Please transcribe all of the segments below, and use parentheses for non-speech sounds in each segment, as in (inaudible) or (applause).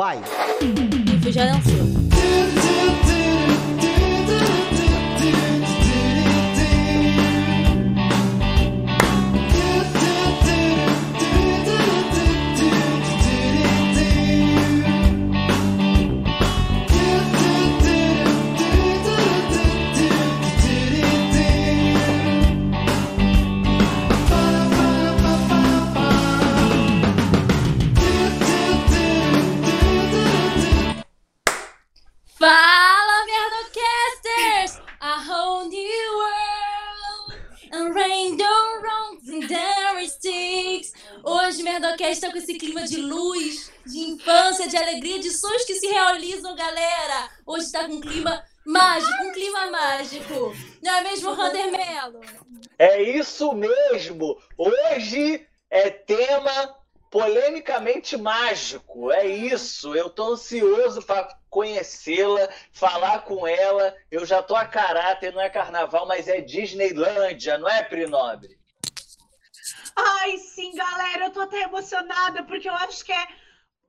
Vai. Info já lançou. Isso mesmo! Hoje é tema polemicamente mágico. É isso. Eu tô ansioso para conhecê-la, falar com ela. Eu já tô a caráter, não é carnaval, mas é Disneylândia, não é, Prinobre? Ai, sim, galera, eu tô até emocionada, porque eu acho que é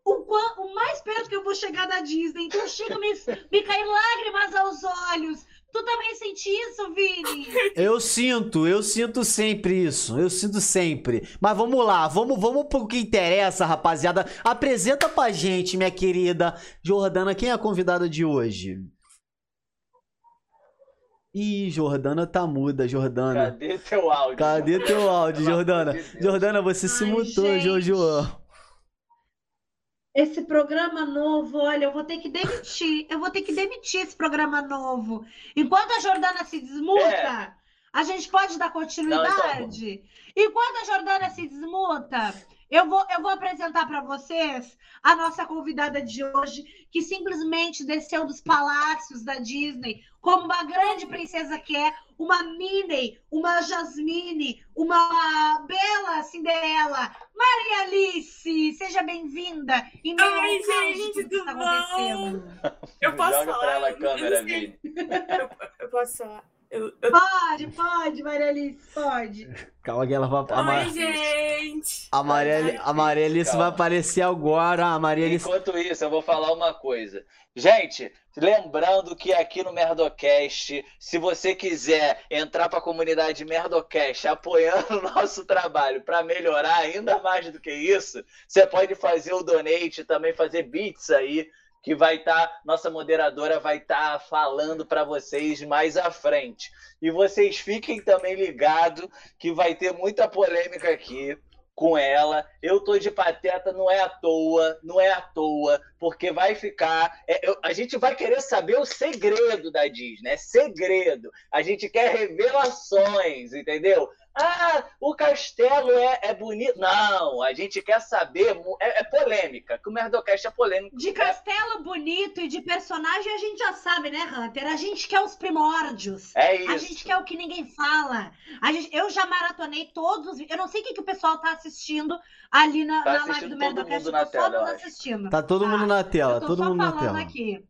o, o mais perto que eu vou chegar da Disney. Então chega me, me cair lágrimas aos olhos. Tu também sente isso, Vini? Eu sinto, eu sinto sempre isso. Eu sinto sempre. Mas vamos lá, vamos, vamos pro que interessa, rapaziada. Apresenta pra gente, minha querida Jordana, quem é a convidada de hoje? Ih, Jordana tá muda, Jordana. Cadê teu áudio? Cadê teu áudio, Jordana? Jordana, você se Ai, mutou, gente. Jojo. Esse programa novo, olha, eu vou ter que demitir. Eu vou ter que demitir esse programa novo. Enquanto a Jordana se desmuta, É. a gente pode dar continuidade? Enquanto a Jordana se desmuta, eu vou, eu vou apresentar para vocês a nossa convidada de hoje, que simplesmente desceu dos palácios da Disney como uma grande princesa que é, uma Minnie, uma Jasmine, uma bela Cinderela. Maria Alice, seja bem-vinda. Oi, caos de gente, tudo está bom? acontecendo. Eu posso Joga falar? pra ela a câmera. Eu, eu posso falar? Eu, eu... Pode, pode, Maria Alice, pode. Calma que ela vai. A, Ma- Oi, gente! a Maria, a Maria Alice Calma. vai aparecer agora. A Maria Alice. Enquanto isso, eu vou falar uma coisa. Gente, lembrando que aqui no Merdocast, se você quiser entrar para a comunidade Merdocast apoiando (laughs) o nosso trabalho para melhorar ainda mais do que isso, você pode fazer o donate, também fazer bits aí, que vai estar, nossa moderadora vai estar falando para vocês mais à frente. E vocês fiquem também ligados que vai ter muita polêmica aqui com ela. Eu tô de pateta, não é à toa, não é à toa, porque vai ficar. é, eu- a gente vai querer saber o segredo da Disney, é segredo. A gente quer revelações, entendeu? Ah, o castelo é, é bonito. Não, a gente quer saber. É, é polêmica, que o Merdocast é polêmico. De castelo bonito e de personagem a gente já sabe, né, Hunter? A gente quer os primórdios. É A isso. gente quer o que ninguém fala. A gente, eu já maratonei todos. Eu não sei o que, que o pessoal tá assistindo ali na, Tá na live assistindo do todo Merdocast. mundo Eu na tô só tela, assistindo. Tá todo mundo Ah, na tela, eu tô todo mundo na falando tela. aqui.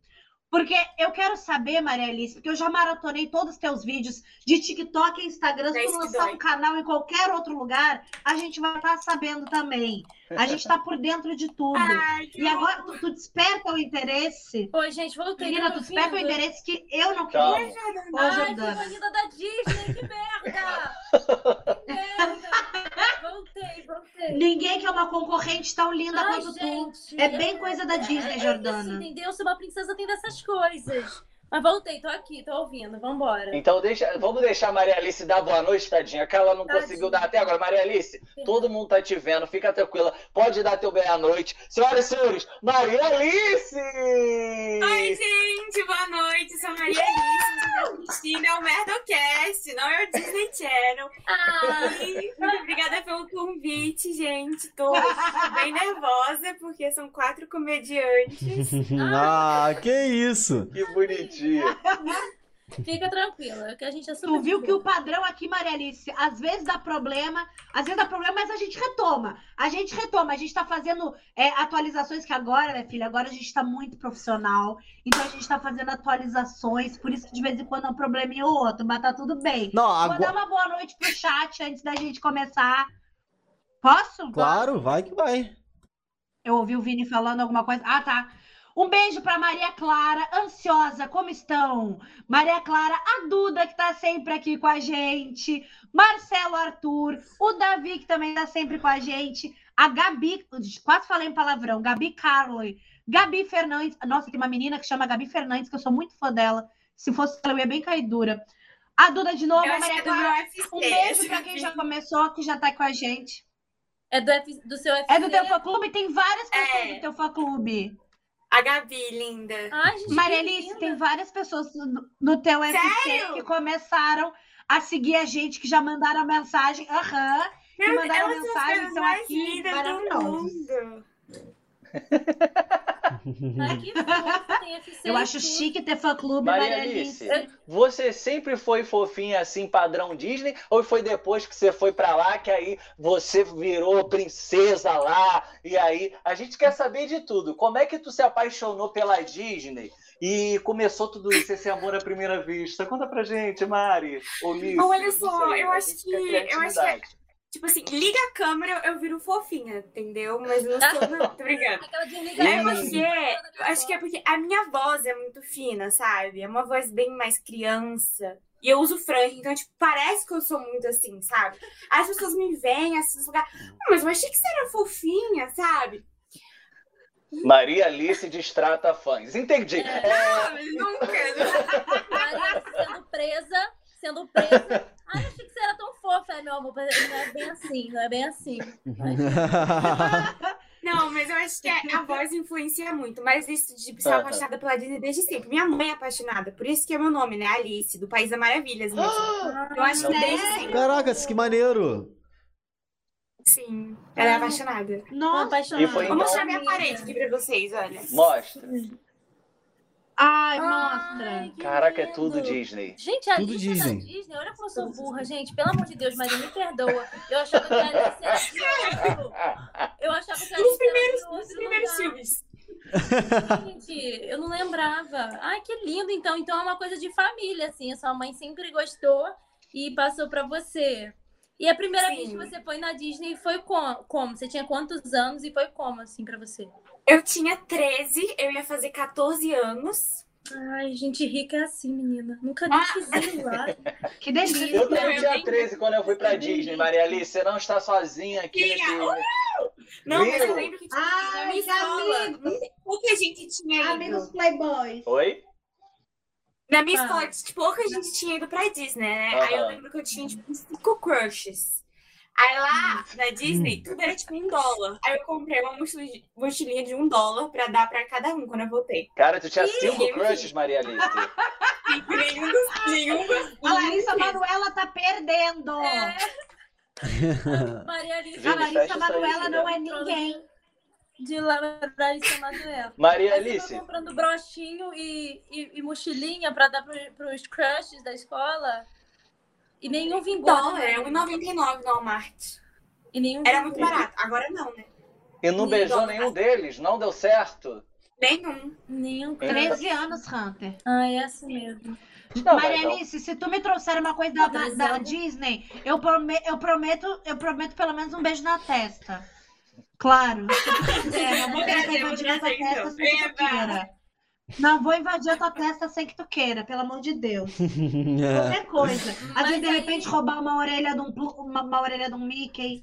Porque eu quero saber, Maria Alice, porque eu já maratonei todos os teus vídeos de TikTok e Instagram. Se É tu isso que lançar um canal em qualquer outro lugar, a gente vai estar sabendo também. A gente tá por dentro de tudo. (laughs) Ai, E agora tu, tu desperta o interesse. Oi, gente, voltei. Menina, tá tu desperta o interesse que eu não Calma. queria. Ô, Ai, Jordana. da Disney, que merda! (laughs) que merda! Voltei, voltei. Ninguém quer uma concorrente tão linda Ai, quanto tu. gente, É bem coisa da é- Disney, é Jordana. isso, entendeu? Ser uma princesa tem dessas coisas. Mas voltei, tô aqui, tô ouvindo, vambora. Então deixa, vamos deixar a Maria Alice dar boa noite, tadinha, que ela não Tadinha. conseguiu dar até agora. Maria Alice, todo mundo tá te vendo, fica tranquila. Pode dar teu bem à noite. Senhoras e senhores, Maria Alice! Oi, gente, boa noite. Sou a Maria Alice. Assistindo é o Merdocast, não é o Disney Channel. Ah, E muito obrigada pelo convite, gente. Tô bem nervosa porque são quatro comediantes. (laughs) ah, que isso? Que bonitinho. (laughs) fica tranquila, que a gente é super Tu viu que o padrão aqui, Maria Alice, às vezes dá problema, às vezes dá problema, mas a gente retoma. A gente retoma, a gente tá fazendo é, atualizações que agora, minha filha, agora a gente tá muito profissional. Então a gente tá fazendo atualizações, por isso que de vez em quando é um probleminha ou outro, mas tá tudo bem. Não, Vou agora. dar uma boa noite pro chat antes da gente começar. Posso? Claro, vai que vai. Eu ouvi o Vini falando alguma coisa. Ah, tá. Um beijo para Maria Clara, ansiosa, como estão? Maria Clara, a Duda, que tá sempre aqui com a gente, Marcelo Arthur, o Davi, que também tá sempre com a gente, a Gabi, quase falei em palavrão, Gabi Carley, Gabi Fernandes. Nossa, tem uma menina que chama Gabi Fernandes, que eu sou muito fã dela. Se fosse ela, eu ia bem cair dura. A Duda de novo, Eu Maria é Clara. Um beijo para (laughs) quem já começou, que já tá com a gente. É do, F- do seu FC? É do teu fã-clube? Tem várias pessoas É. do teu fã-clube. A Gabi, linda. Ai, gente, Maria que Alice, linda. tem várias pessoas do, do teu FC Sério? que começaram a seguir a gente, que já mandaram mensagem. Aham. que Meu, mandaram mensagem, mais aqui, lindas do mundo. Ai, que (laughs) fofo, tem FC Eu acho chique ter fã-clube, Maria Maria Alice, Alice. você sempre foi fofinha assim, padrão Disney? Ou foi depois que você foi pra lá que aí você virou princesa lá? E aí, a gente quer saber de tudo. Como é que tu se apaixonou pela Disney? E começou tudo isso, esse amor à primeira vista. Conta pra gente, Mari. Ou Liz, Olha só, eu a acho que- eu acho que é-. Tipo assim, liga a câmera, eu viro fofinha, entendeu? Mas eu não sou, não, tô brincando. (laughs) É porque, acho que é porque a minha voz é muito fina, sabe? É uma voz bem mais criança. E eu uso franja, então, tipo, parece que eu sou muito assim, sabe? As pessoas me veem assim, no lugar, "Ah, mas eu achei que você era fofinha, sabe? Maria Alice distrata fãs. Entendi. É, Ah, mas nunca. (laughs) Maria sendo presa, sendo presa. Que você era tão fofa, é, meu amor. Não é bem assim, não é bem assim. (laughs) Não, mas eu acho que a, voz influencia muito. Mas isso de ser Aham. apaixonada pela Disney desde sempre. Minha mãe é apaixonada, por isso que é meu nome, né? Alice, do País das Maravilhas mesmo. Eu acho que Né? desde sempre. Caracas, que maneiro. Sim, ela é apaixonada. Tô Nossa. apaixonada. E foi Vou então- mostrar minha parede aqui pra vocês, olha. Mostra. Ai, Ai, mostra. que Caraca, é lindo. tudo Disney. Gente, a Tudo da Disney. Disney, olha como eu sou burra, gente. Pelo amor de Deus, Maria, me perdoa. Eu achava que era (laughs) outro. Eu achava que primeiros, era de nos outro primeiros filmes. Gente, eu não lembrava. Ai, que lindo. Então, então é uma coisa de família, assim. A sua mãe sempre gostou e passou pra você. E a primeira Sim. vez que você foi na Disney foi com- como? Você tinha quantos anos e foi como, assim, pra você? Eu tinha 13, eu ia fazer 14 anos. Ai, gente rica é assim, menina. Nunca nem Ah. quis ir lá. Que delícia. Eu também tinha nem- 13 quando eu fui pra Disney, Maria Alice. Você não está sozinha aqui Tinha. nesse. Não, mas Viu? eu lembro que na Ai, escola, pouca gente tinha ido. Amigos Playboys. Oi? Na minha Ah. escola, tipo, pouca gente tinha ido pra Disney, né? Aí eu lembro que eu tinha, tipo, cinco crushes. Aí lá na Disney, tudo era tipo um dólar. Aí eu comprei uma mochilinha, mochilinha de um dólar pra dar pra cada um quando eu voltei. Cara, tu tinha cinco crushes, Maria Alice. E (laughs) nenhum dos. Nenhum dos A Larissa Manuela tá perdendo. É. (laughs) Maria Alice. Vini, A Larissa Manuela não é ninguém. De Larissa Manuela. Maria Alice, foi comprando brochinho e, e, e mochilinha pra dar pro, pros crushes da escola. E nenhum vingou. dólar, né? é R$1,99 no Walmart. E nenhum Era vingou. muito barato. Agora não, né? e não Ih, beijou dólar. nenhum deles? Não deu certo? Nenhum. Nenhum É. 13 anos, Hunter. Ah, é assim mesmo. Não, Maria mas não. Alice, se tu me trouxer uma coisa da, da- da. Disney, eu, prome- eu prometo, eu prometo pelo menos um beijo na testa. Claro, se tu quiser. Não vou querer invadir a tua testa sem que tu queira. Não vou invadir a tua testa sem que tu queira, pelo amor de Deus. (laughs) Qualquer coisa. Às vezes, de repente, roubar uma orelha de um, uma, uma orelha de um Mickey.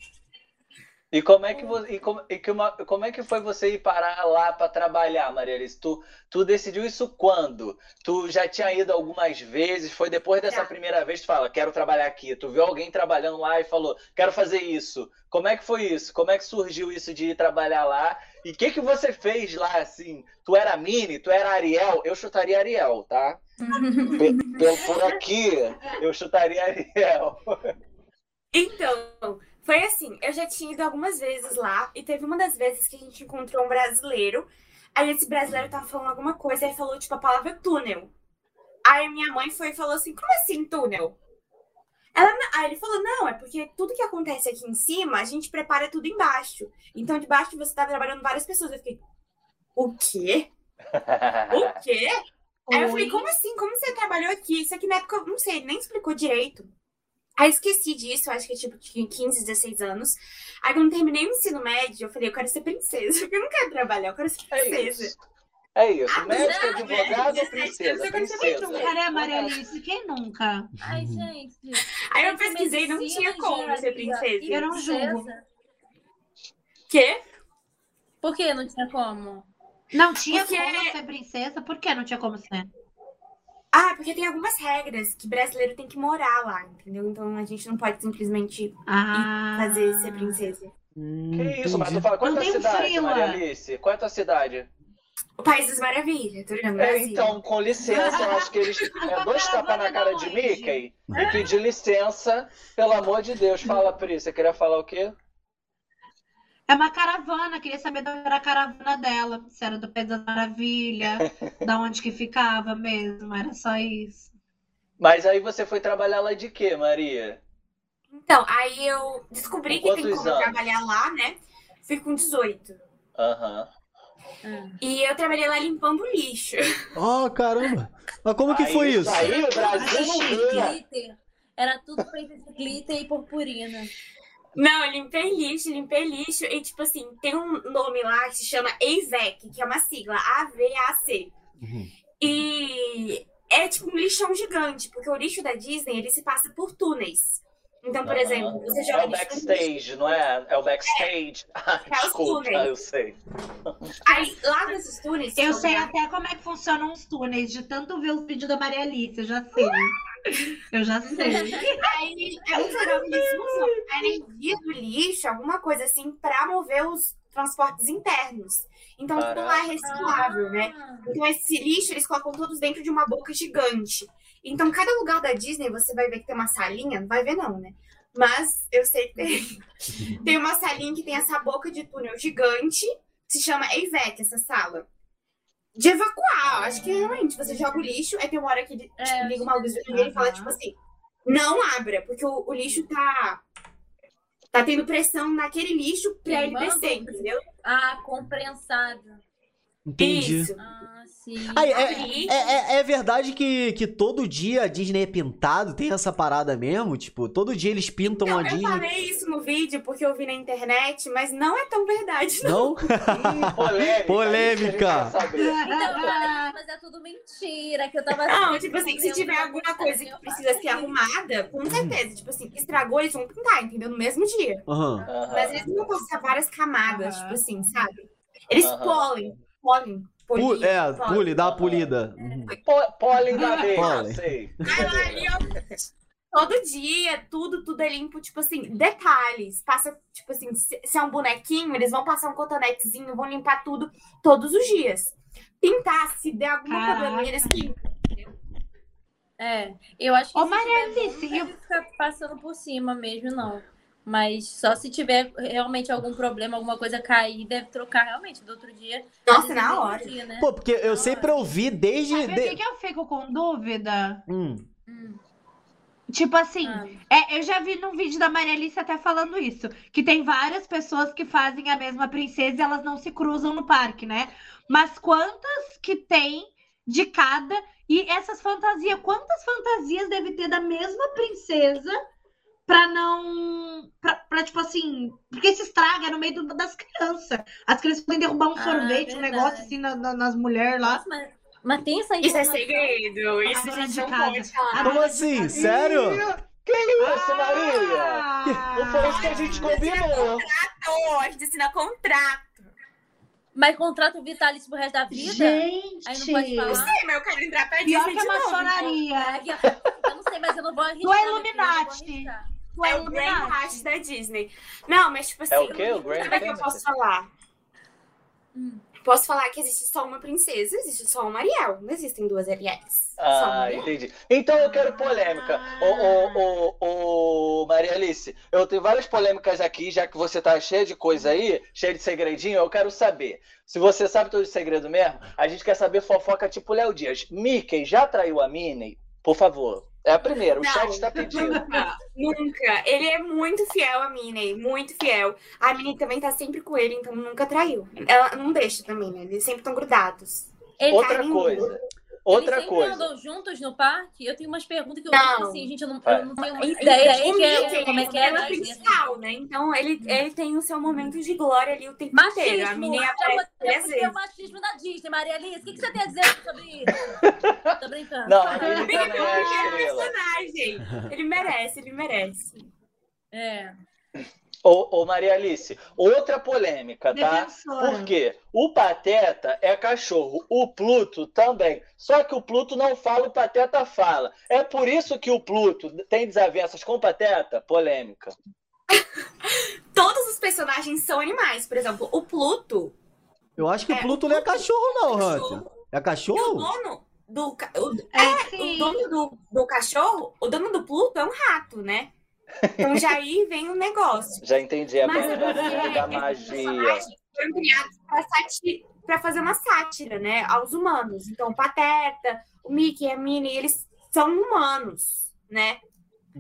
E como é que vo- e como, e que uma- como é que foi você ir parar lá para trabalhar, Maria Alice? Tu, tu decidiu isso quando? Tu já tinha ido algumas vezes? Foi depois dessa Já. primeira vez que tu fala, quero trabalhar aqui. Tu viu alguém trabalhando lá e falou, quero fazer isso. Como é que foi isso? Como é que surgiu isso de ir trabalhar lá? E o que que você fez lá assim? Tu era Mini? Tu era Ariel? Eu chutaria Ariel, tá? Pe- (laughs) Pelo por aqui, eu chutaria Ariel. (laughs) Então, foi assim, eu já tinha ido algumas vezes lá e teve uma das vezes que a gente encontrou um brasileiro. Aí esse brasileiro tava falando alguma coisa e falou, tipo, a palavra túnel. Aí minha mãe foi e falou assim, como assim túnel? Ela, aí ele falou, não, é porque tudo que acontece aqui em cima, a gente prepara tudo embaixo. Então, debaixo você tá trabalhando várias pessoas. Eu fiquei, o quê? O quê? (laughs) Aí eu falei, como assim? Como você trabalhou aqui? Isso aqui na época, eu não sei, ele nem explicou direito. Aí esqueci disso, acho que tipo, tinha 15, 16 anos. Aí quando terminei o ensino médio, eu falei, eu quero ser princesa, (laughs) porque eu não quero trabalhar, eu quero ser É princesa. isso. É isso. Ah, Médico, não, advogado, princesa. eu quero ser Quem Princesa. nunca, né, Maria Alice? Quem nunca? Ai, gente. Aí eu pesquisei e não medicina, tinha como ser princesa. Eu não julgo. princesa? Quê? Por que não tinha como? Não tinha Porque- como ser princesa? Por que não tinha como ser? Ah, porque tem algumas regras que brasileiro tem que morar lá, entendeu? Então a gente não pode simplesmente Ah. fazer ser princesa. Hum, Que isso, mas tu fala, qual é a tua cidade, frio, Maria. Alice? Qual é a tua cidade? O País das Maravilhas, tô ligado? É, então, com licença, eu acho que eles. (laughs) É dois tapas na cara de Mickey e pedir licença, pelo amor de Deus. Fala, Pri, você queria falar o quê? É uma caravana, queria saber da era a caravana dela. Se era do País das Maravilhas, (laughs) da onde que ficava mesmo, era só isso. Mas aí você foi trabalhar lá de quê, Maria? Então, aí eu descobri Com que tem como anos? trabalhar lá, né? Fui com 18. Aham. E eu trabalhei lá limpando lixo. Ah, caramba. Mas como que Aí, foi isso? Aí, o Brasil. Era tudo feito de glitter e purpurina. Não, eu limpei lixo, limpei lixo. E, tipo assim, tem um nome lá que se chama AVAC, que é uma sigla, A-V-A-C. Uhum. E é tipo um lixão gigante, porque o lixo da Disney, ele se passa por túneis. Então, por Aham. exemplo, você É joga o lixo no lixo. backstage, não é? É o backstage. Ah, É os túneis. eu sei. Aí, lá nesses túneis... Eu sei até como é que funcionam os túneis, de tanto ver os vídeos da Maria Alice, eu já sei. Eu já sei. Aí é usam a energia do lixo, alguma coisa assim, pra mover os transportes internos. Então tudo lá é reciclável, né? Então esse lixo eles colocam todos dentro de uma boca gigante. Então cada lugar da Disney você vai ver que tem uma salinha, não vai ver não, né? Mas eu sei que tem, (laughs) tem uma salinha que tem essa boca de túnel gigante, que se chama EVEC, essa sala. De evacuar, acho que realmente você joga o lixo, aí tem uma hora que ele É, tipo, liga uma luz vermelha e fala, tipo assim, não abra, porque o, o lixo tá. Tá tendo pressão naquele lixo pra ele descer, entendeu? ah, comprensado. Entendi. Isso. Ah, sim. Aí, é, é, é, é verdade que, que todo dia a Disney é pintado? Tem essa parada mesmo? Tipo, todo dia eles pintam Não, a eu Disney. falei isso no vídeo porque eu vi na internet, mas não é tão verdade, não. Não? (laughs) Hum, polêmica. Polêmica. Então, eu falei, mas é tudo mentira, que eu tava... Não, tipo assim, se tiver alguma coisa que precisa ser arrumada, com certeza. Tipo assim, estragou, eles vão pintar, entendeu? No mesmo dia. Aham. Mas eles não vão passar várias camadas, Aham. tipo assim, sabe? Eles polem, polem. É, pule, dá uma polida. Uhum. Po- Pólen da abelha, sei. Ali, ó. Todo dia, tudo, tudo é limpo, tipo assim, detalhes. Passa, tipo assim, se, se é um bonequinho, eles vão passar um cotonetezinho, vão limpar tudo todos os dias. Pintar, se der algum Caraca. problema, eles limpam. É, eu acho que Ô, se Maria tiver Alice, bom, não ficar passando por cima mesmo, não. Mas só se tiver realmente algum problema, alguma coisa cair, deve trocar realmente do outro dia. Nossa, na hora. dia, né? Pô, porque eu sempre ouvi desde. Sabe de- que, que eu fico com dúvida? Hum. Hum, Tipo assim, ah, é, eu já vi num vídeo da Maria Alice até falando isso, que tem várias pessoas que fazem a mesma princesa e elas não se cruzam no parque, né? Mas quantas que tem de cada? E essas fantasias, quantas fantasias deve ter da mesma princesa pra não. Pra, pra, tipo assim. Porque se estraga no meio do- das crianças. As crianças podem derrubar um Ah, sorvete, um negócio assim na- na- nas mulheres lá. Nossa, mas, mas tem essa Isso é segredo. Isso a gente não pode falar. Como assim? Sério? Que isso, Maria? Ah! Não foi isso que a gente combinou. Contrato, a gente assina contrato. Mas contrato vitalício pro resto da vida? Gente, Aí não pode falar? Eu sei, mas eu quero entrar pra pior Disney que a de novo. então. maçonaria. Eu não sei, mas eu não vou arriscar. É eu não vou Illuminati. Tu É é o. Brainwash da Disney. Não, mas tipo assim. É o quê? O Grand Como é que eu posso falar? Hum. Posso falar que existe só uma princesa, existe só uma Ariel. Não existem duas Ariels. Ah, Ariel. entendi. Então eu quero polêmica. Ô, ô, ô, ô, Maria Alice, eu tenho várias polêmicas aqui, já que você tá cheia de coisa aí, cheia de segredinho, eu quero saber. Se você sabe todo o segredo mesmo, a gente quer saber fofoca tipo Léo Dias. Mickey já traiu a Minnie? Por favor. É a primeira, o Não. chat tá pedindo. (laughs) Nunca, nunca. Ele é muito fiel a Minnie, muito fiel. A Minnie também tá sempre com ele, então nunca traiu. Ela não deixa também, né? Eles sempre estão grudados. Ele Outra Carlinhos. coisa. Outra Eles sempre coisa. andam juntos no parque? Eu tenho umas perguntas que eu Não. assim, gente, eu não, É. eu não tenho uma Então, ideia o de que é- Mickey, como é que é. é o principal, né? Então ele, ele tem o seu momento de glória ali o tempo inteiro. A Machismo, menina aparece três o vezes. machismo da Disney, Maria Alice. O que, que você tem a dizer sobre isso? Tô brincando. Não, ele também é é personagem. Ele merece, ele merece. É. Ô, ô, Maria Alice, outra polêmica, tá? Defensora. Por quê? O Pateta é cachorro, o Pluto também. Só que o Pluto não fala, o Pateta fala. É por isso que o Pluto tem desavenças com o Pateta? Polêmica. (laughs) Todos os personagens são animais. Por exemplo, o Pluto Eu acho que o É, Pluto não é cachorro, não, Hunter. cachorro. É e o cachorro? dono do, o, É, o sim. dono do, do cachorro, o dono do Pluto é um rato, né? Então já aí vem o negócio. Já entendi a Mas parte você, da magia. foram criados pra fazer uma sátira, né? Aos humanos. Então, o Pateta, o Mickey, a Minnie, eles são humanos, né?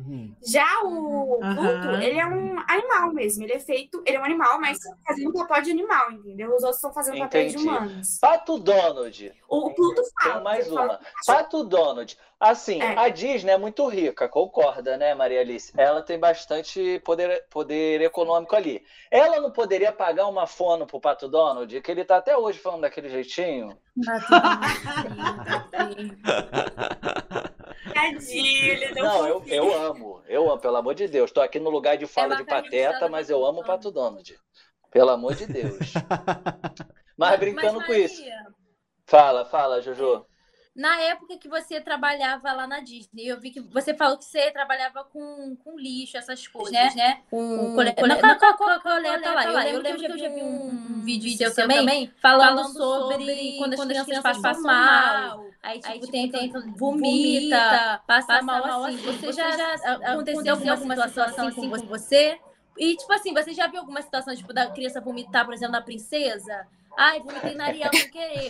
Uhum. Já o. Pluto, ele é um animal mesmo. Ele é feito, ele é um animal, mas fazendo papel de animal, entendeu? Os outros estão fazendo papel de Entendi. humanos. Pato Donald. O, Pluto fala. Tem mais ele fala- uma. Pato Donald. Assim, É. a Disney é muito rica, concorda, né, Maria Alice? Ela tem bastante poder, poder econômico ali. Ela não poderia pagar uma fono pro Pato Donald, que ele tá até hoje falando daquele jeitinho? Tadinho, (laughs) (laughs) ele não, Não, eu, eu amo. Eu amo, pelo amor de Deus. Tô aqui no lugar de fala de pateta, mas eu amo o Pato Donald. Pelo amor de Deus. (laughs) Mas brincando Mas, com isso. Fala, fala, Jojo. Na época que você trabalhava lá na Disney, eu vi que você falou que você trabalhava com, com lixo, essas coisas, né? Com, cole- cole- não, com coleta lá. Eu lembro que eu já vi um, um vídeo seu também falando, sobre quando as crianças passam mal. Aí, tipo, tem, tem, vomita, passa, mal assim. Você já, já aconteceu alguma situação assim com você? E, tipo assim, você já viu alguma situação, tipo, da criança vomitar, por exemplo, na princesa? Ai, vomitei na Ariel sem querer.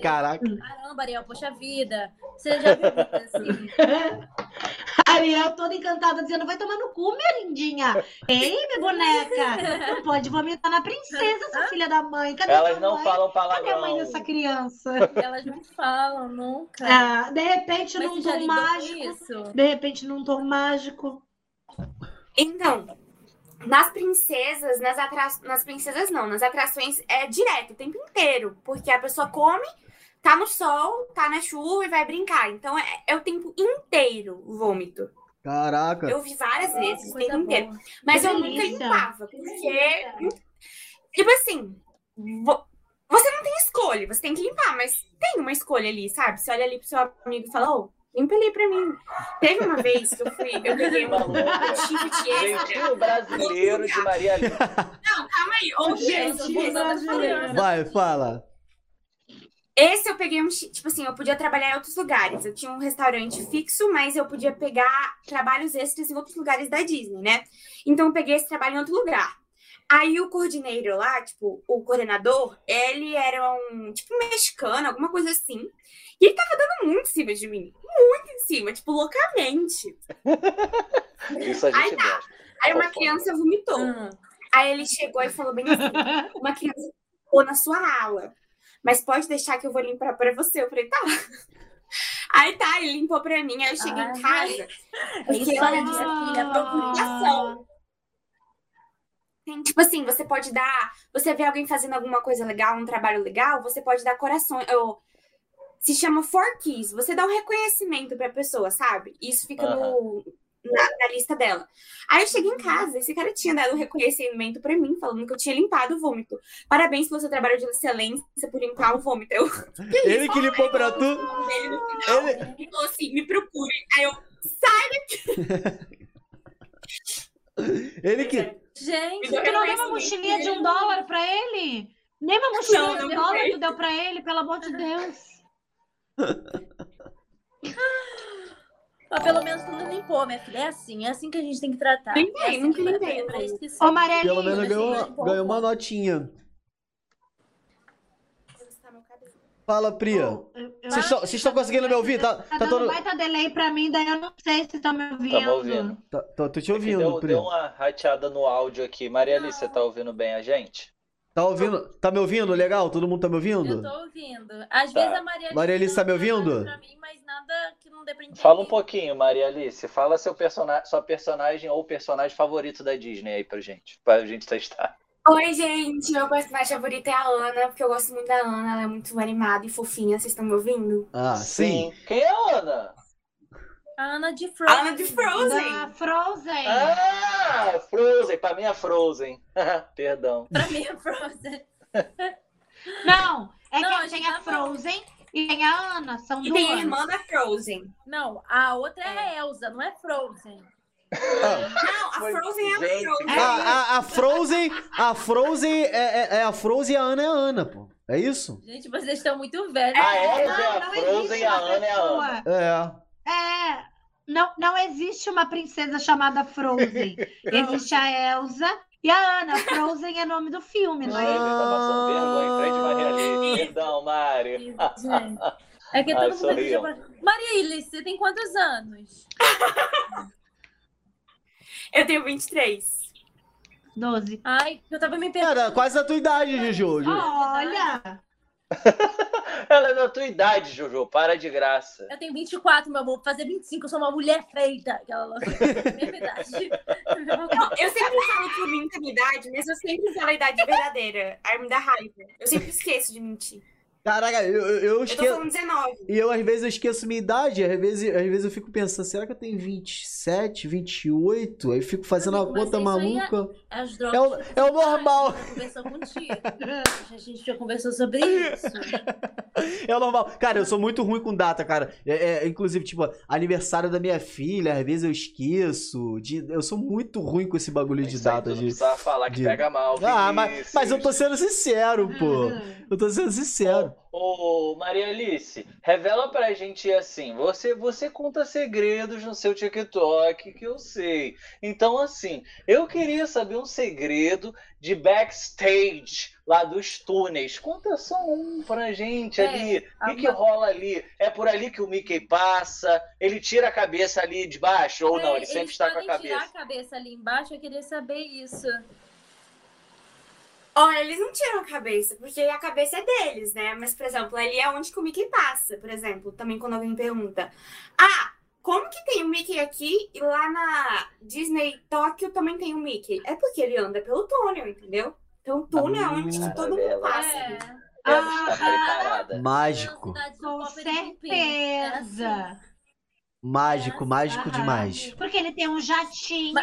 Caraca. Caramba, Ariel, poxa vida. Você já viu assim? (laughs) Ariel toda encantada, dizendo: vai tomar no cu, minha lindinha. Ei, minha boneca. Não pode vomitar na princesa, sua filha da mãe. Cadê Elas não mãe? falam Cadê a mãe palavrão. dessa criança? Elas não falam nunca. Ah, de repente, Mas num tom mágico. isso? De repente, num tom mágico. Então, nas princesas, nas, atra... nas princesas não, nas atrações é direto, o tempo inteiro. Porque a pessoa come, tá no sol, tá na chuva e vai brincar. Então é, é o tempo inteiro o vômito. Caraca. Eu vi várias vezes, o tempo inteiro. boa. Mas Que eu nunca delícia. limpava, porque. Tipo assim, vo- você não tem escolha, você tem que limpar, mas tem uma escolha ali, sabe? Você olha ali pro seu amigo e fala, ô, limpa ali pra mim. Teve uma vez que eu fui, eu peguei um Maluca. shift extra. Brasileiro de Maria Alice. Não, calma aí, outro Gente. Vai, fala. Esse eu peguei um. Tipo assim, eu podia trabalhar em outros lugares. Eu tinha um restaurante fixo, mas eu podia pegar trabalhos extras em outros lugares da Disney, né? Então eu peguei esse trabalho em outro lugar. Aí o coordenator lá, tipo, o coordenador, ele era um, tipo, mexicano, alguma coisa assim. E ele tava dando muito em cima de mim. Muito em cima, tipo, loucamente. Isso a gente Aí tá. Aí uma criança vomitou. Hum. Aí ele chegou e falou bem assim: uma criança ficou na sua ala. Mas pode deixar que eu vou limpar pra você. Eu falei, tá. Aí tá, ele limpou pra mim. Aí eu cheguei Ai, em casa. (laughs) É isso Porque aí, eu- minha filha. Procuração. Tem, tipo assim, você pode dar. Você vê alguém fazendo alguma coisa legal, um trabalho legal, você pode dar corações. Ou, se chama for keys. Você dá um reconhecimento pra pessoa, sabe? Isso fica no, na, na lista dela. Aí eu cheguei em casa, esse cara tinha dado um reconhecimento pra mim, falando que eu tinha limpado o vômito. Parabéns pelo seu trabalho de excelência por limpar o vômito. Eu, Ele que limpou pra tu. Ele- e falou assim: me procure. Aí eu, (laughs) Ele que. Gente, Tu não deu uma mochilinha de um dólar pra ele? Nem uma mochilinha Não, de um dólar tu deu pra ele, pelo amor de Deus. Mas pelo menos tu não limpou, minha filha. É assim, é assim que a gente tem que tratar. Limpei, é assim nunca limpei, é Ô. Pelo menos ganhou, ganhou uma notinha. Fala, Pri. eu- eu- Vocês estão- vocês estão conseguindo me ouvir? Tá, Tá tá dando todo. baita delay pra mim, daí eu não sei se estão me ouvindo. Estamos ouvindo. Tá, tô, tô te Aqui ouvindo, deu, Pri. deu uma rateada no áudio aqui. Maria Alice, você tá ouvindo bem a gente? Tá ouvindo? Tá me ouvindo? Legal? Todo mundo tá me ouvindo? Eu tô ouvindo. Às Tá. vezes a Maria Alice. Maria Alice tá me ouvindo? Pra mim, mas nada que não dê pra entender. Fala um pouquinho, Maria Alice. Fala seu persona... sua personagem ou personagem favorito da Disney aí pra gente. Pra gente testar. Oi, gente. Meu personagem favorito é a Ana, porque eu gosto muito da Ana. Ela é muito animada e fofinha. Vocês estão me ouvindo? Ah, sim. Quem é a Ana? Ana de Frozen. Ana de Frozen. Da Frozen. Ah, Frozen. Pra mim é Frozen. (laughs) Perdão. Pra mim é Frozen. (laughs) Não, é Não, a que gente tem a tá Frozen e tem a Ana. São E duas. tem a irmã da Frozen. Não, a outra é a Elsa, não é Frozen. Não, a Foi- Frozen é a Frozen. A, a, a Frozen. A Frozen é, é- é a Frozen e a Ana é a Ana, pô. É isso? Gente, vocês estão muito velhos. A Elsa é a Frozen e a Ana é a. Ana. É. É. Não, não existe uma princesa chamada Frozen. (laughs) Existe a Elsa e a Ana. Frozen é nome do filme, não é? tá passando vergonha em frente, Maria Alice. Ih. Perdão, Mário. É que (laughs) Ai, todo mundo sorriam. deixa- Maria Alice, você tem quantos anos? (laughs) Eu tenho 23. 12. Ai, eu tava me perguntando. Cara, quase a tua idade, Juju. Ju. Olha! Ela é da tua idade, Jojo. Para de graça. Eu tenho 24, meu amor. Vou fazer 25, eu sou uma mulher feita. Aquela. Mesma idade. Não, eu sempre falo que eu minto a minha idade, mas eu sempre falo a idade verdadeira. Aí me dá raiva. Eu sempre esqueço de mentir. Caraca, eu, eu, eu Eu tô esqueço. falando 19. E eu, às vezes, eu esqueço minha idade. Às vezes, às vezes eu fico pensando, será que eu tenho 27, 28? Aí fico fazendo Amigo, mas conta isso aí é- maluca. As drogas. É o, é o normal. Conversou contigo. A gente já conversou sobre isso. (laughs) É o normal. Cara, eu sou muito ruim com data, cara. É, é, inclusive, tipo, aniversário da minha filha, às vezes eu esqueço. De, eu sou muito ruim com esse bagulho de data. não De... precisa falar que de- pega mal. Ah, mas, mas eu tô sendo sincero, pô. Eu tô sendo sincero. Ô, Maria Alice, revela pra gente assim, você você conta segredos no seu TikTok que eu sei. Então assim, eu queria saber um segredo de backstage lá dos túneis. Conta só um pra gente É, ali. O que, que rola ali? É por ali que o Mickey passa? Ele tira a cabeça ali de baixo ou não? É, Ele sempre está com a podem tirar cabeça. a cabeça ali embaixo, eu queria saber isso. Olha, eles não tiram a cabeça, porque a cabeça é deles, né? Mas, por exemplo, ali é onde que o Mickey passa, por exemplo. Também quando alguém pergunta, ah, como que tem o Mickey aqui e lá na Disney Tóquio também tem o Mickey? É porque ele anda pelo túnel, entendeu? Então, o túnel é onde Ah, que todo mundo Caramba. passa. É. Preparada. Mágico. Com. É assim. certeza. Mágico, mágico demais. Porque ele tem um jatinho.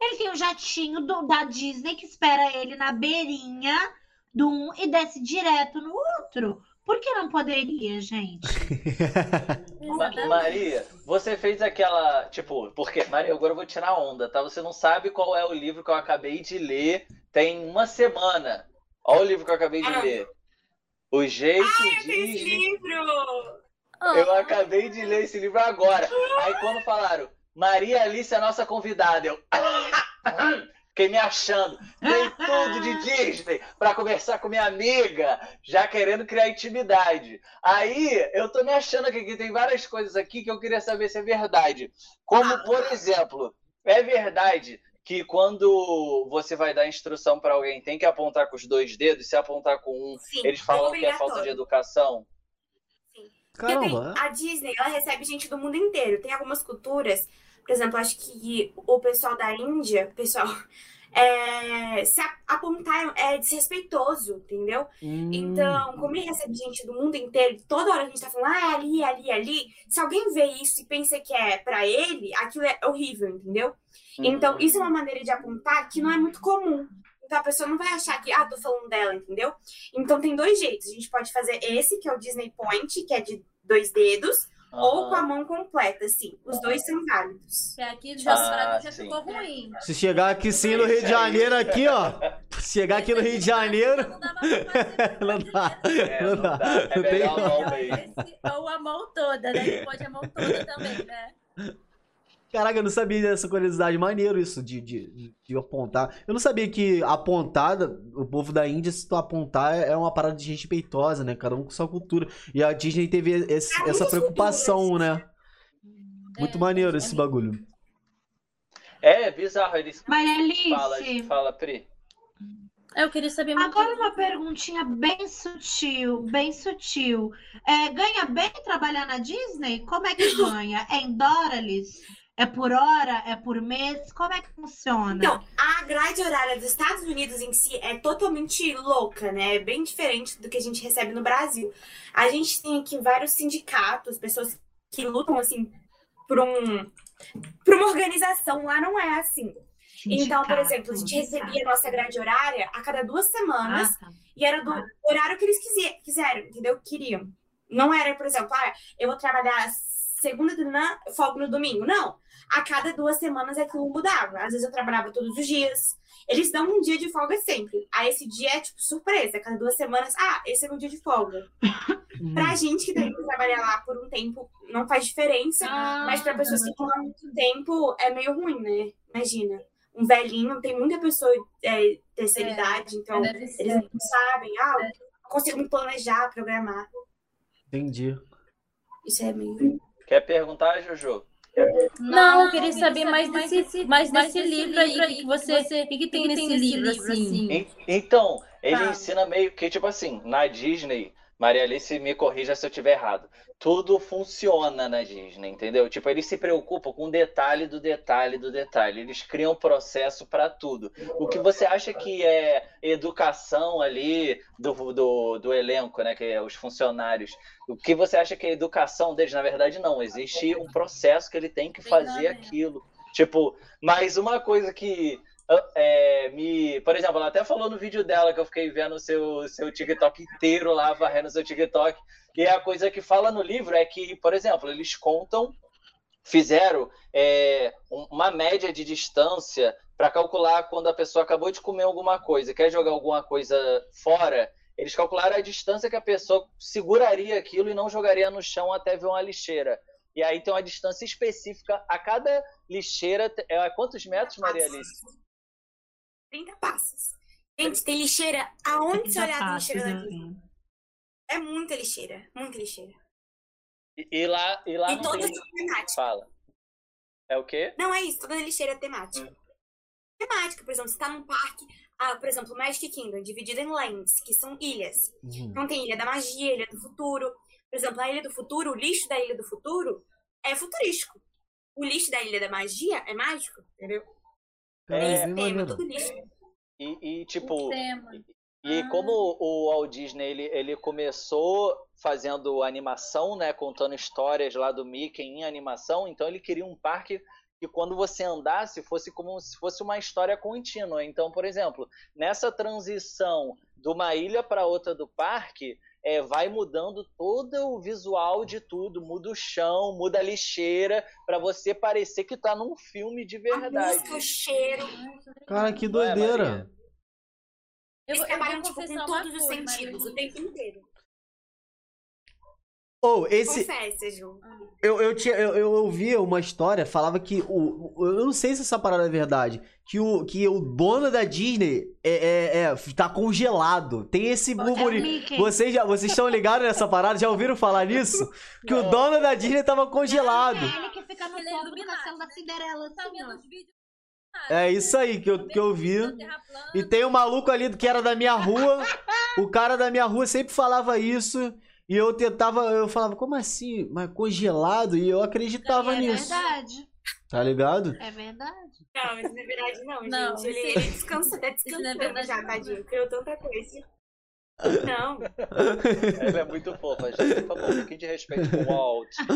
Ele tem um jatinho do- da Disney que espera ele na beirinha do um e desce direto no outro. Por que não poderia, gente? (laughs) Maria, você fez aquela. Tipo, porque, Maria, agora eu vou tirar onda, tá? Você não sabe qual é o livro que eu acabei de ler tem uma semana. Olha o livro que eu acabei de Ah. ler. O jeito Eu tenho esse Disney. livro! Ah, Eu acabei de ler esse livro agora. Aí quando falaram, Maria Alice é a nossa convidada, eu. (laughs) Fiquei me achando. Tem tudo de Disney pra conversar com minha amiga, já querendo criar intimidade. Aí eu tô me achando aqui que tem várias coisas aqui que eu queria saber se é verdade. Como, por exemplo, é verdade que quando você vai dar instrução pra alguém, tem que apontar com os dois dedos, se apontar com um, Sim, eles falam que é falta de educação. Tem- Caramba. a Disney, ela recebe gente do mundo inteiro. Tem algumas culturas, por exemplo, acho que o pessoal da Índia, pessoal, (laughs) é, se apontar é desrespeitoso, entendeu? Hum. Então, como ele recebe gente do mundo inteiro, toda hora a gente tá falando, ah, é ali, é ali, é ali. Se alguém vê isso e pensa que é pra ele, aquilo é horrível, entendeu? Então, isso é uma maneira de apontar que não é muito comum. Então, a pessoa não vai achar que, ah, tô falando dela, entendeu? Então, tem dois jeitos. A gente pode fazer esse, que é o Disney Point, que é de dois dedos, ou com a mão completa, assim. Os dois são válidos. que aqui já, Ah, já ficou ruim. Se chegar aqui sim no Rio de Janeiro, aqui, ó. Se chegar aqui no Rio de Janeiro. Não dá (laughs) Não dá. É, Não dá. dá. É Não tem ou a mão toda, né? Que pode a mão toda também, né? Caraca, eu não sabia dessa curiosidade. Maneiro isso de, de, de apontar. Eu não sabia que apontada, o povo da Índia, se tu apontar, é uma parada de gente peitosa, né? Cada um com sua cultura. E a Disney teve esse- É, essa preocupação, culturas. né? Muito maneiro esse bagulho. É bizarro, eles Maria fala, Alice, fala, Pri. Eu queria saber muito. Agora uma perguntinha bem sutil, bem sutil. É, ganha bem trabalhar na Disney? Como é que (laughs) ganha? É em dólares? É por hora? É por mês? Como é que funciona? Então, a grade horária dos Estados Unidos em si é totalmente louca, né? É bem diferente do que a gente recebe no Brasil. A gente tem aqui vários sindicatos, pessoas que lutam, assim, por um... Por uma organização. Lá não é assim. Então, por exemplo, a gente recebia a nossa grade horária a cada duas semanas Ah, tá. e era do horário que eles quise- quiseram, entendeu? Queriam. Não era, por exemplo, ah, eu vou trabalhar segunda folgo no domingo. Não. A cada duas semanas aquilo mudava. Às vezes eu trabalhava todos os dias. Eles dão um dia de folga sempre. Aí esse dia é tipo surpresa. A cada duas semanas, ah, esse é meu dia de folga. (laughs) Pra gente que tem que trabalhar lá por um tempo, não faz diferença. Ah, Mas para pessoas que estão há muito tempo, é meio ruim, né? Imagina. Um velhinho, tem muita pessoa é, terceira É, idade, então ser. eles não sabem. Ah, eu não consigo me planejar, programar. Entendi. Isso é meio. Quer perguntar, Jojo? Não, eu queria saber mais desse, mais desse livro aí que você, o que, que tem nesse livro assim. En- Então, ele Tá. ensina meio que, tipo assim, na Disney, Maria Alice me corrija se eu estiver errado. Tudo funciona na Disney, entendeu? Tipo, eles se preocupam com o detalhe do detalhe do detalhe. Eles criam processo para tudo. O que você acha que é educação ali do, do, do elenco, né? Que é os funcionários. O que você acha que é educação deles? Na verdade, não. Existe um processo que ele tem que fazer Treinamento. aquilo. Tipo, mas uma coisa que é, me. Por exemplo, ela até falou no vídeo dela que eu fiquei vendo o seu, seu TikTok inteiro lá, varrendo seu TikTok. E a coisa que fala no livro é que, por exemplo, eles contam, fizeram é, um- uma média de distância para calcular quando a pessoa acabou de comer alguma coisa, quer jogar alguma coisa fora. Eles calcularam a distância que a pessoa seguraria aquilo e não jogaria no chão até ver uma lixeira. E aí tem uma distância específica. A cada lixeira é quantos metros, Maria Alice? 30 passos. Gente, tem lixeira. Aonde você olhar tem lixeira né? daqui? É muita lixeira. Muita lixeira. E, e lá, e lá E não todas tem. temáticas. Fala. É o quê? Não é isso, toda lixeira é temática. Temática, por exemplo, você tá num parque, ah, por exemplo, Magic Kingdom, dividido em lands, que são ilhas. Uhum. Então tem Ilha da Magia, Ilha do Futuro. Por exemplo, a Ilha do Futuro, o lixo da Ilha do Futuro é futurístico. O lixo da Ilha da Magia é mágico, entendeu? É, tema, tudo lixo. E, e, tipo, Tema. E Ah. como o Walt Disney ele, ele começou fazendo animação, né, contando histórias lá do Mickey em animação, então ele queria um parque que quando você andasse fosse como se fosse uma história contínua. Então, por exemplo, nessa transição de uma ilha para outra do parque, é, vai mudando todo o visual de tudo, muda o chão, muda a lixeira, para você parecer que tá num filme de A verdade. música, o cheiro. Cara, que é, doideira. Eu, Eles trabalham tipo, com todos os sentidos, Maria. o tempo inteiro. Ou esse. Confessa, Ju. Eu, eu, tinha, eu, eu ouvi uma história, falava que o. o- Eu não sei se essa parada é verdade. Que o, que o dono da Disney é, é, é- tá congelado. Tem esse É burburinho. Mickey. Vocês, já, vocês estão ligados nessa parada? Já ouviram falar nisso? Que o dono da Disney tava congelado. É ele que fica no Ele é topo do castelo da né? Cinderela, Tá assim, ó. os vídeos? É isso aí que eu, que eu vi. E tem um maluco ali que era da minha rua. O cara da minha rua sempre falava isso. E eu tentava, eu falava, como assim? Mas congelado? E eu acreditava É É nisso. verdade. Tá ligado? É verdade. Não, isso não é verdade, não, Não, gente. Ele, ele descansa, tá não é descansando verdade, já, não. tadinho. Criou tanta coisa. Não, (laughs) Ela é muito fofa, gente. Por favor, um pouquinho de respeito com o Walt. (laughs) Com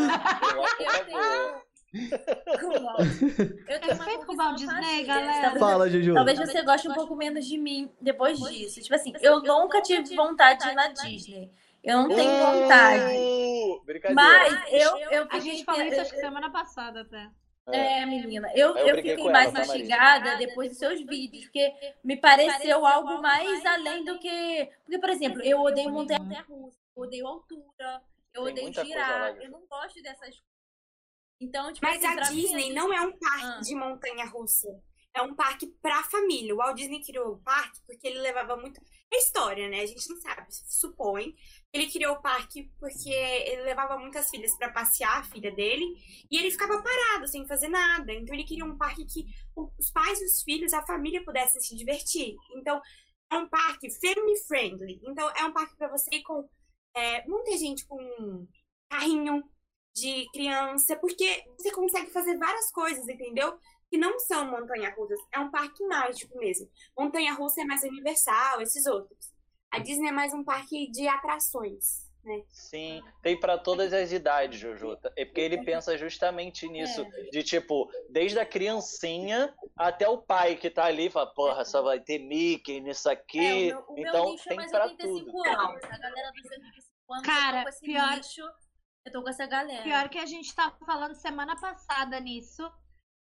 o Walt, por Eu tenho. Uma Respeito (laughs) com o Walt Disney, galera. Fala, Juju. Talvez você goste um pouco menos de mim depois disso. Tipo assim, eu nunca tive vontade de ir na Disney. Eu não tenho vontade. Uh. Mas eu, eu A fiquei. gente falou isso acho que semana passada até. É, menina, eu, Eu eu, fiquei mais ela, mastigada depois dos seus vídeos, porque me pareceu algo mais além do que. Porque, por exemplo, eu odeio montanha russa, eu odeio altura, eu Tem odeio girar, eu não gosto dessas coisas. Então, tipo mas assim, a pra mim, Disney não é um parque Ah. de montanha russa. É um parque pra família. O Walt Disney criou o parque porque ele levava muito. História, né? A gente não sabe, supõe. Ele criou o parque porque ele levava muitas filhas pra passear, a filha dele, e ele ficava parado, sem fazer nada. Então ele queria um parque que os pais os filhos, a família pudessem se divertir. Então, é um parque family friendly. Então, é um parque para você ir com é, muita gente com carrinho de criança, porque você consegue fazer várias coisas, entendeu? Que não são montanha-russas. É um parque mágico mesmo. Montanha-russa é mais universal, esses outros. A Disney é mais um parque de atrações. Né? Sim, tem para todas as idades, Jojo. É porque ele pensa justamente nisso, é. de tipo, desde a criancinha até o pai que tá ali, fala, porra, só vai ter Mickey nisso aqui. É, o meu, o então meu tem para tudo. Anos. A galera dos 85 anos, Cara, pior, nicho, eu tô com essa galera. Pior que a gente tava falando semana passada nisso.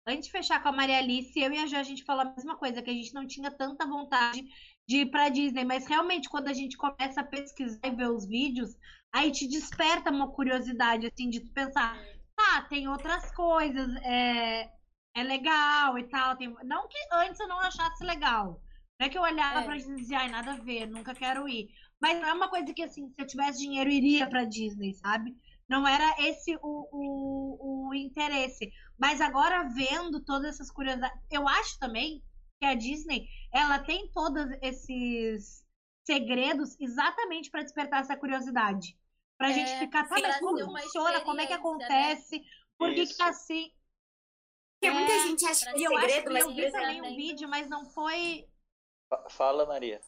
Antes de fechar com a Maria Alice, eu e a Jo, a gente falou a mesma coisa, que a gente não tinha tanta vontade de ir pra Disney. Mas realmente, quando a gente começa a pesquisar e ver os vídeos, aí te desperta uma curiosidade, assim, de tu pensar, tá, tem outras coisas, é, é legal e tal. Tem... Não que antes eu não achasse legal. Não é que eu olhava é. pra Disney e dizia, ai, nada a ver, nunca quero ir. Mas não é uma coisa que, assim, se eu tivesse dinheiro, iria pra Disney, sabe? Não era esse o, o, o interesse. Mas agora, vendo todas essas curiosidades, eu acho também que a Disney, ela tem todos esses segredos exatamente para despertar essa curiosidade. Pra é, gente ficar, tá, mas como funciona, como é que né? acontece, né? por que que tá assim... Porque é, muita gente acha que é segredo, mas eu vi também um vídeo, mas não foi... Fala, Maria.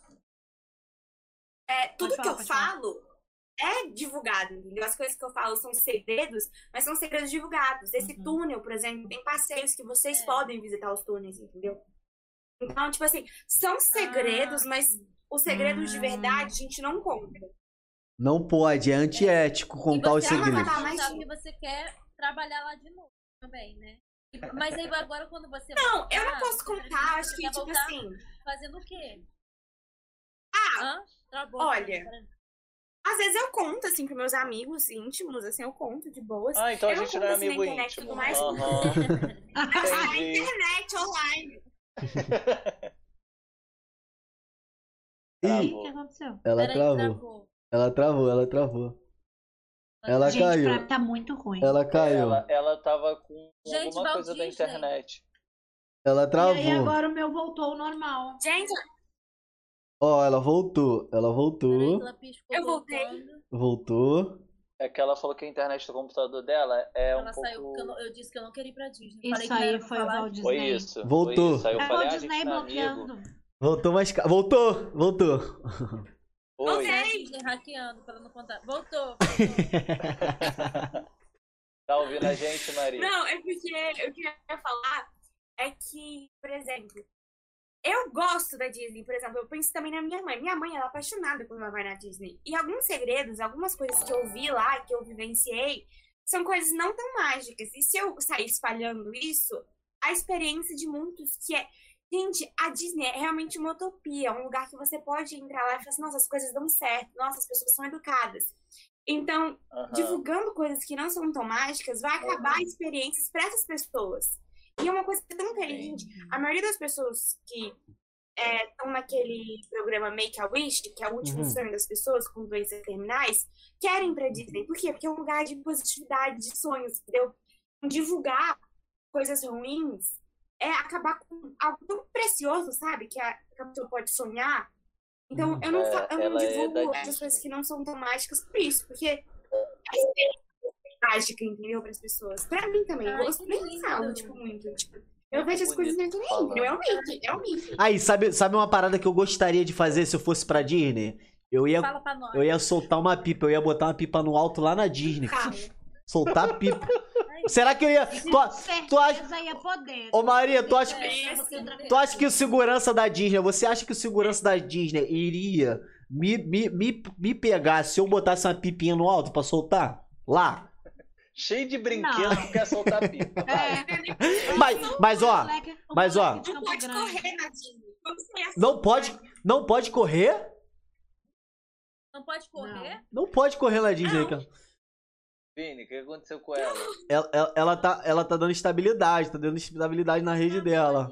É, tudo falar, que eu falo é divulgado, entendeu? As coisas que eu falo são segredos, mas são segredos divulgados. Esse uhum. túnel, por exemplo, tem passeios que vocês é. podem visitar os túneis, entendeu? Então, tipo assim, são segredos, ah. mas os segredos ah. de verdade a gente não conta. Não pode, é antiético contar os segredos. Você sabe que você quer trabalhar lá de novo também, né? Mas aí agora quando você Não, voltar, eu não posso contar, acho que tipo assim. Fazendo o quê? Ah, Hã? olha, às vezes eu conto, assim, pros meus amigos íntimos, assim, eu conto de boas. Ah, então eu a gente não é assim amigo internet, íntimo. Tudo mais. Uhum. (laughs) na internet, online. (laughs) Ih, o que aconteceu? Ela travou. travou. Ela travou, ela travou. Ela gente, caiu. Pra tá muito ruim. Ela caiu. Ela, ela tava com gente, alguma coisa da internet. Ela travou. E aí agora o meu voltou ao normal. Gente, Ó, oh, ela voltou. Ela voltou. eu voltei. Voltou. É que ela falou que a internet do computador dela é ela um saiu, pouco... Eu, não, eu, disse que eu não queria ir pra Disney. Isso Falei aí foi o Walt Disney. Foi isso. Voltou. Foi isso. Aí eu é falei, o ah, Disney bloqueando. Voltou mais... Voltou! Voltou! Oi. Voltei! Disney hackeando pra não contar. Voltou! voltou. (laughs) tá ouvindo a gente, Maria? Não, é porque eu queria falar é que, por exemplo, eu gosto da Disney, por exemplo, eu penso também na minha mãe. Minha mãe, ela é apaixonada quando ela vai na Disney. E alguns segredos, algumas coisas que eu vi lá, que eu vivenciei, são coisas não tão mágicas. E se eu sair espalhando isso, a experiência de muitos que é. Gente, a Disney é realmente uma utopia, um lugar que você pode entrar lá e falar assim, nossa, as coisas dão certo, nossa, as pessoas são educadas. Então, uhum. divulgando coisas que não são tão mágicas vai acabar uhum. experiências para essas pessoas. E é uma coisa tão inteligente. A maioria das pessoas que estão é, naquele programa Make a Wish, que é o último uhum. sonho das pessoas com doenças terminais, querem para Disney. Por quê? Porque é um lugar de positividade, de sonhos, entendeu? Divulgar coisas ruins é acabar com algo tão precioso, sabe? Que a, que a pessoa pode sonhar. Então, eu não, é, eu não é divulgo é essas coisas que não são tão mágicas por isso, porque é mágica, entendeu? Para as pessoas. Para mim também. Ai, eu gosto nem falo, tipo, muito. Tipo, eu vejo as coisas dentro entendeu? É um mito, é um mito. Aí, sabe, sabe uma parada que eu gostaria de fazer se eu fosse pra Disney? Eu ia, eu ia soltar uma pipa, eu ia botar uma pipa no alto lá na Disney. Calma. (laughs) Soltar pipa. Será que eu ia. Tu, tu acha. Ia poder. Ô Maria, tu acha, tu acha que o segurança da Disney, você acha que o segurança da Disney iria me, me, me, me pegar se eu botasse uma pipinha no alto pra soltar? Lá? Cheio de brinquedo que quer soltar pipa. (laughs) É. Mas, mas ó, mas ó. Não pode correr na Disney. Não pode, não pode correr? Não pode correr? Não, não pode correr na Disney, cara. Vini, o que aconteceu com ela? Ela, ela? ela, tá, ela tá dando estabilidade, tá dando estabilidade na rede dela.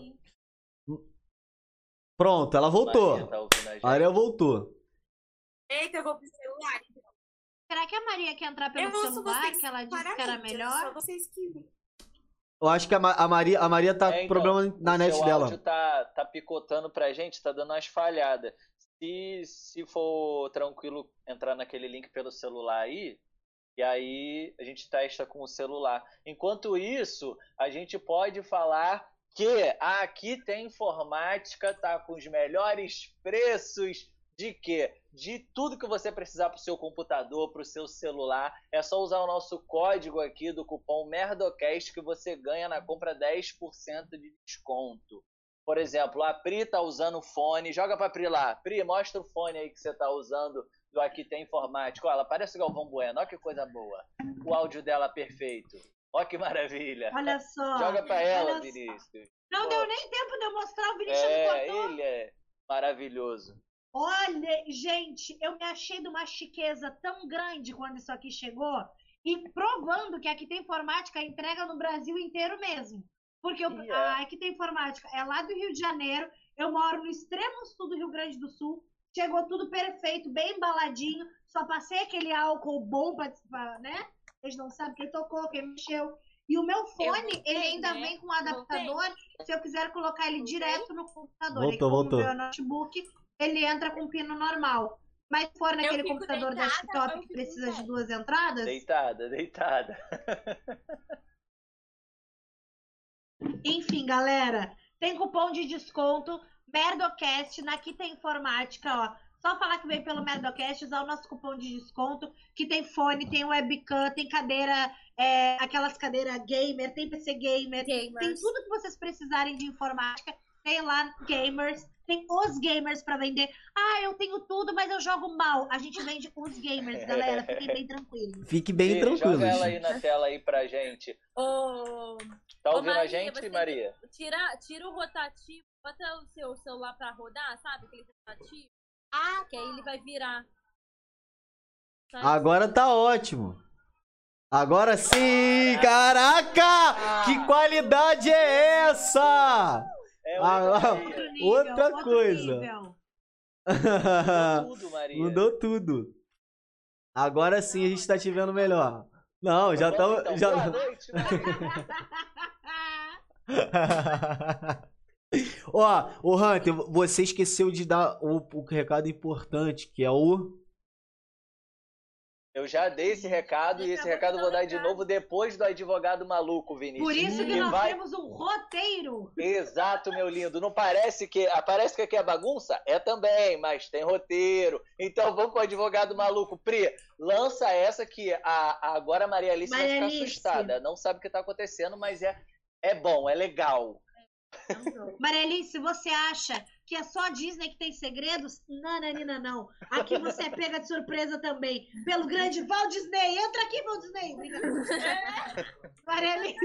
Pronto, ela voltou. Maria, tá a Ariel voltou. Eita, eu vou pro celular. Será que a Maria quer entrar pelo celular, que ela disse que era melhor? Só vocês que... Eu acho que a, a, Maria, a Maria tá é, com então, problema na net seu dela. O áudio tá, tá picotando pra gente, tá dando umas falhadas. se, se for tranquilo entrar naquele link pelo celular aí, e aí a gente testa com o celular. Enquanto isso, a gente pode falar que aqui tem informática, tá com os melhores preços de quê? De tudo que você precisar para o seu computador, para o seu celular. É só usar o nosso código aqui do cupom MERDOCAST que você ganha na compra 10% de desconto. Por exemplo, a Pri tá usando fone. Joga pra Pri lá. Pri, mostra o fone aí que você tá usando do Aqui Tem Informática. Olha, ela parece o Galvão Bueno. Olha que coisa boa. O áudio dela perfeito. Olha que maravilha. Olha só. Joga pra ela, Vinícius. Não deu nem tempo de eu mostrar o Vinícius É, ele é maravilhoso. Olha, gente, eu me achei de uma chiqueza tão grande quando isso aqui chegou e provando que aqui tem informática entrega no Brasil inteiro mesmo. Porque eu, é. a aqui tem informática é lá do Rio de Janeiro, eu moro no extremo sul do Rio Grande do Sul, chegou tudo perfeito, bem embaladinho, só passei aquele álcool bom pra, pra, né? Vocês não sabem quem tocou, quem mexeu. E o meu fone, voltei, ele ainda né? vem com um adaptador, se eu quiser colocar ele Voltei. direto no computador. Voltou, e como voltou. o meu notebook, ele entra com pino normal. Mas se for naquele computador deitada, desktop que precisa em de duas entradas, Deitada, deitada. (laughs) enfim, galera, tem cupom de desconto Merdocast, na Aqui tem informática, ó. Só falar que veio pelo Merdocast, usar o nosso cupom de desconto, que tem fone, tem webcam, tem cadeira, é, aquelas cadeiras gamer, tem PC gamer, tem Gamers. tudo que vocês precisarem de informática. Tem lá gamers, tem os gamers pra vender. Ah, eu tenho tudo, mas eu jogo mal. A gente vende os gamers, galera. Fiquem bem tranquilos. Fique bem tranquilo. Joga ela aí gente. na tela aí pra gente. Ô, Tá Ô, ouvindo a Maria, gente, você- Maria? tira, tira o rotativo, bota o seu celular pra rodar, sabe? Aquele rotativo, Ah, que aí ele vai virar. Sabe? Agora tá ótimo. Agora sim! Caraca! Que qualidade é essa? É Ah, outra ah, nível, Outra coisa. nível. Mudou (laughs) tudo, Maria. Mudou tudo. Agora sim a gente tá te vendo melhor. Não, já Vamos, estamos. então. Já... Boa noite. (laughs) Ó, o Hunter, você esqueceu de dar o, o recado importante, que é o. Eu já dei esse recado e esse de recado eu vou dar de novo depois do advogado maluco, Vinícius. Por isso que nós vai- temos um roteiro. Exato, meu lindo. Não parece que. ah, Parece que aqui é bagunça? É também, mas tem roteiro. Então vamos pro advogado maluco. Pri, lança essa que a, agora a Maria Alice vai Maria ficar Alice. assustada. Não sabe o que tá acontecendo, mas é, é bom, é legal. Mareli, se você acha que é só a Disney que tem segredos, nananina não. Aqui você é pega de surpresa também. Pelo grande Walt Disney. Entra aqui, Walt Disney. Mareli,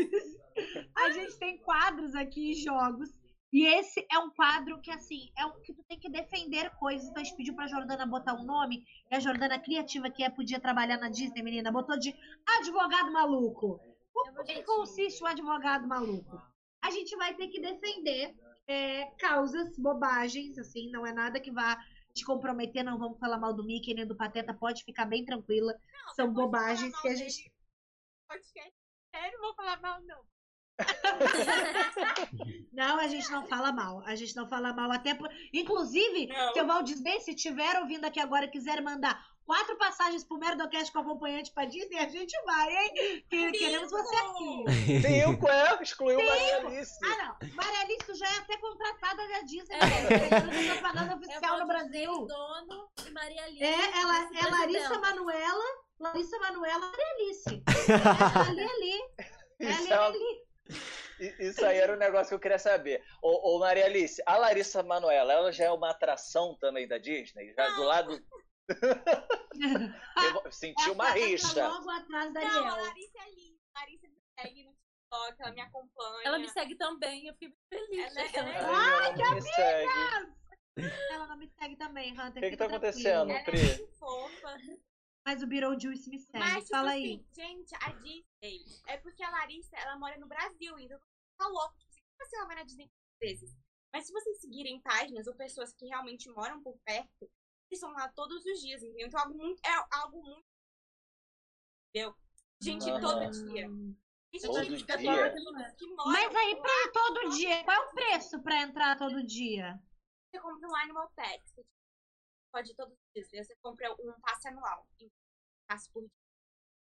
a gente tem quadros aqui jogos. E esse é um quadro que, assim, é um que tu tem que defender coisas. Então a gente pediu pra Jordana botar um nome. E a Jordana, criativa que é, podia trabalhar na Disney, menina, botou de advogado maluco. O o que consiste o advogado maluco? A gente vai ter que defender é, causas, bobagens, assim, não é nada que vá te comprometer, não vamos falar mal do Mickey nem do Pateta, pode ficar bem tranquila. São depois de bobagens que a gente. dele, podcast não vou falar mal, não. (laughs) Não, a gente não fala mal. A gente não fala mal. Até por... Inclusive, Não. seu Walt Disney, se estiver ouvindo aqui agora e quiser mandar quatro passagens pro Merdocast com acompanhante pra Disney, a gente vai, hein? Que- queremos você aqui. Cinco é, (laughs) excluiu Maria Alice. Ah, não. Maria Alice, tu já é até contratada da Disney. É. né? Falando É oficial no Brasil. dono e Maria Alice. É, (laughs) ela é vice-presidenta. Larissa Manuela, Larissa Manuela Maria Alice. É ali, ali. É ali, é ali. isso aí era um negócio que eu queria saber. Ô, ô, Maria Alice, a Larissa Manoela, ela já é uma atração também da Disney? Já do lado. (laughs) Eu senti uma tá rixa. Logo atrás da Não, a. Larissa é linda. A Larissa me segue no TikTok, ela me acompanha. Ela me segue também, eu fiquei muito feliz. Ela é- ela é- Ai, ela não me segue. Ela não me segue também, Hunter. O que, que tá acontecendo, tranquilo. Ela é Pri? muito fofa. Mas o Beetlejuice me segue. Mas, tipo Fala aí. assim, gente, a Disney é porque a Larissa, ela mora no Brasil, então tá louco. Tipo, assim, como assim ela vai na Disney vezes? Mas se vocês seguirem páginas ou pessoas que realmente moram por perto, estão lá todos os dias, entendeu? Então algo muito, é algo muito. Entendeu? Gente, todo dia. Isso Todo gente dia. que moram Mas aí, pra ir todo dia, qual é o preço pra entrar todo dia? você compra um Animal Pet. pode ir todos os dias. Você compra um passe anual. Um passe por dia.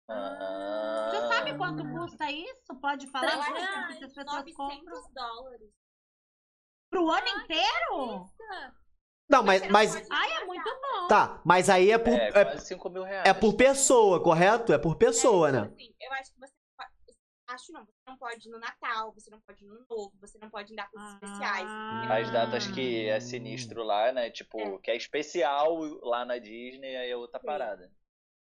Ah. Você sabe quanto custa isso? Pode falar que as pessoas compram? 900 dólares. Pro ano inteiro? Não, mas, mas. Ai, é muito bom. Tá, mas aí é por. É, É, quase 5 mil reais. é por pessoa, correto? É por pessoa, É, né? tipo assim, eu acho que você. Acho não, você não pode ir no Natal, você não pode ir no Novo, você não pode ir em datas Ah. especiais. As datas que é sinistro lá, né? Tipo, É. que é especial lá na Disney, aí é outra Sim. parada.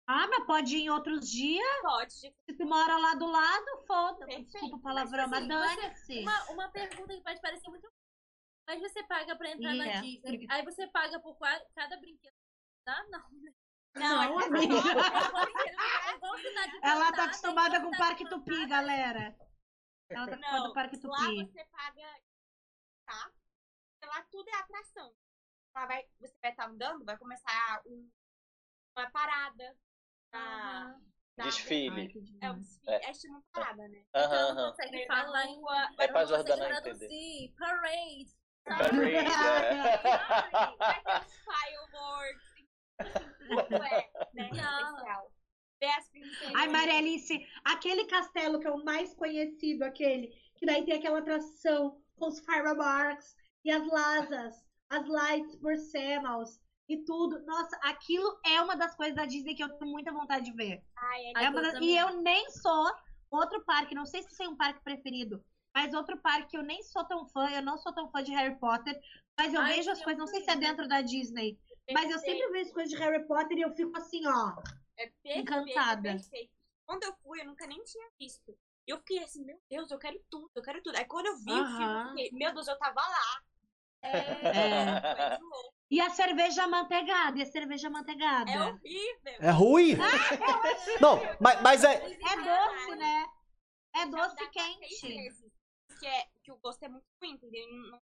Ah, mas pode ir em outros dias. Pode. de- Se tu mora lá do lado, foda. Perfeito. Desculpa o palavrão, mas Mas, assim, dane-se. Uma, uma pergunta que pode parecer muito. Mas você paga pra entrar na Yeah. Disney. Aí você paga por cada brinquedo. Tá? Não. né? Não, é amiga. É Ela tá acostumada com o Parque Tupi, galera. Ela tá acostumada com o Parque Lá Tupi. você paga, tá? Lá tudo é atração. Lá vai, você vai estar andando, vai começar um- uma parada. Aham. da- Desfile. Ai, É um desfile, é tipo uma parada, né? Aham, Então não aham. consegue Meio falar na em. É pra não consegue Jordana entender. Parade. Os fireworks. É, né? Especial. Ai, Maria Alice, aquele castelo que é o mais conhecido, aquele, que daí tem aquela atração com os fireworks e as lasas, as lights por cemos e tudo. Nossa, aquilo é uma das coisas da Disney que eu tenho muita vontade de ver. Ai, é É das-. E eu nem sou outro parque, não sei se tem um parque preferido, mas outro parque que eu nem sou tão fã, eu não sou tão fã de Harry Potter, mas eu Ai, vejo as coisas, não sei se é dentro da Disney, mas eu perfeito. sempre vejo coisas de Harry Potter e eu fico assim, ó. É perfeito, Encantada. perfeito. Quando eu fui, eu nunca nem tinha visto. Eu fiquei assim, meu Deus, eu quero tudo, eu quero tudo. Aí quando eu vi o filme, eu fiquei, meu Deus, eu tava lá. É. Louco. E a cerveja amanteigada, e a cerveja amanteigada. É horrível. É ruim? Não, mas, mas é. É doce, né? É doce quente. Que, é, que o gosto é muito ruim, entendeu? E Não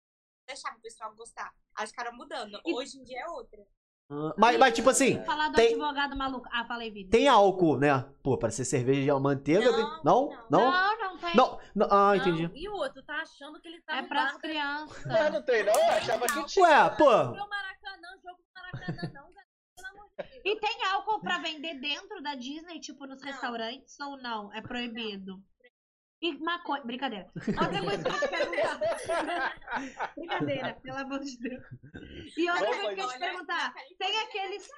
deixava o pessoal gostar. Aí ficaram mudando. E- Hoje em dia é outra. Ah, Mas, mas tipo assim, Falar do Tem- advogado maluco. Ah, falei, Vini. tem álcool, né? Pô, pra ser cerveja de manteiga. Não, tem- Não? não. Não? Não, não tem. Não. não. Ah, Não, entendi. E o outro tá achando que ele tá É pras bar, crianças. Mas não tem, não? Eu achava que tinha. Ué, pô. Maracanã, jogo do Maracanã, não, galera. Pelo amor de Deus. E tem álcool pra vender dentro da Disney, tipo nos Não. restaurantes, ou não? É proibido? E maconha. Brincadeira. Outra coisa que eu te perguntar. (laughs) Brincadeira, pelo amor de Deus. E outra Vamos, coisa que eu te perguntar. Tem aqueles.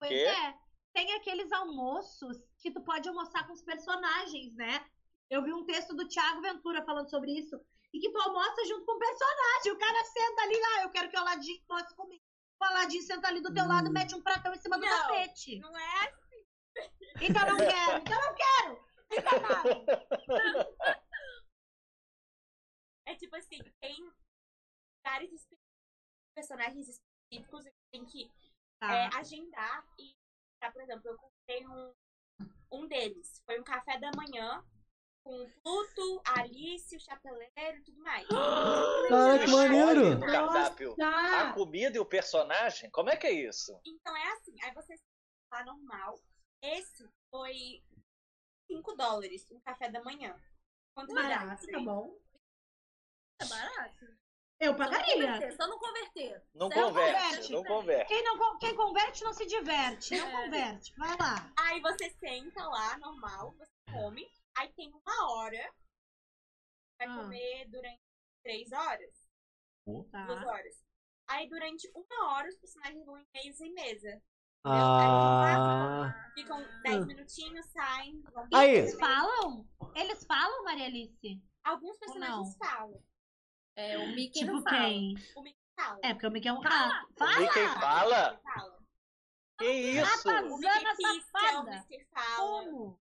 Pois Quê? é. Tem aqueles almoços que tu pode almoçar com os personagens, né? Eu vi um texto do Thiago Ventura falando sobre isso. E que tu almoça junto com o personagem. O cara senta ali lá, eu quero que o Aladim almoce comigo. O Aladim senta ali do teu lado, Hum. mete um pratão em cima do Não. tapete. Não é Então não quero, então não quero. (laughs) É tipo assim, tem vários espe- personagens específicos que tem que Tá. é, agendar e, tá, por exemplo, eu comprei um, um deles. Foi um café da manhã com o Pluto, a Alice, o Chapeleiro e tudo mais. (gasps) Cara, que maneiro. no cardápio a comida e o personagem? Como é que é isso? Então é assim, aí você lá normal. Esse foi 5 dólares, um café da manhã. Quanto me dá? Barato, tá bom. É barato. Eu Só não pagaria. converter, Só não converter. Não converte, converte. não converte. Quem, não, quem converte não se diverte. Não É. converte. Vai lá. Aí você senta lá, normal, você come. Aí tem uma hora. Vai Ah. comer durante três horas, Tá. duas horas. Aí durante uma hora os personagens vão em mesa em mesa. Ah. Ficam dez minutinhos, saem, Aí. Eles falam? Eles falam, Maria Alice? Alguns personagens falam. É, o Mickey Tipo não fala. quem? O Mickey fala. É, porque o Mickey é um Fala. rato. Fala! Mickey fala? Que isso? Rapaz. O Zana Mickey pisca, safada. o Mickey fala. Como?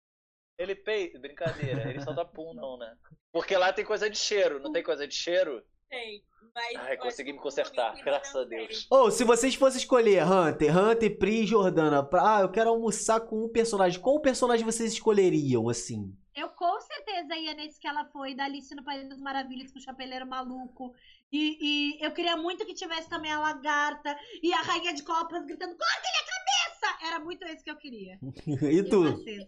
Ele peita. Brincadeira, ele só dá pum, não, né? Porque lá tem coisa de cheiro, não tem coisa de cheiro? Tem. Mas Ai, eu consegui me consertar, graças a Deus. Ou se vocês fossem escolher Hunter, Hunter, Pri e Jordana, pra, ah, eu quero almoçar com um personagem, qual personagem vocês escolheriam, assim? Eu com certeza ia nesse que ela foi, da Alice no País das Maravilhas, com o chapeleiro maluco. E, e eu queria muito que tivesse também a lagarta e a rainha de copas gritando: corta-lhe a cabeça! Era muito esse que eu queria. (laughs) E tu? Com certeza.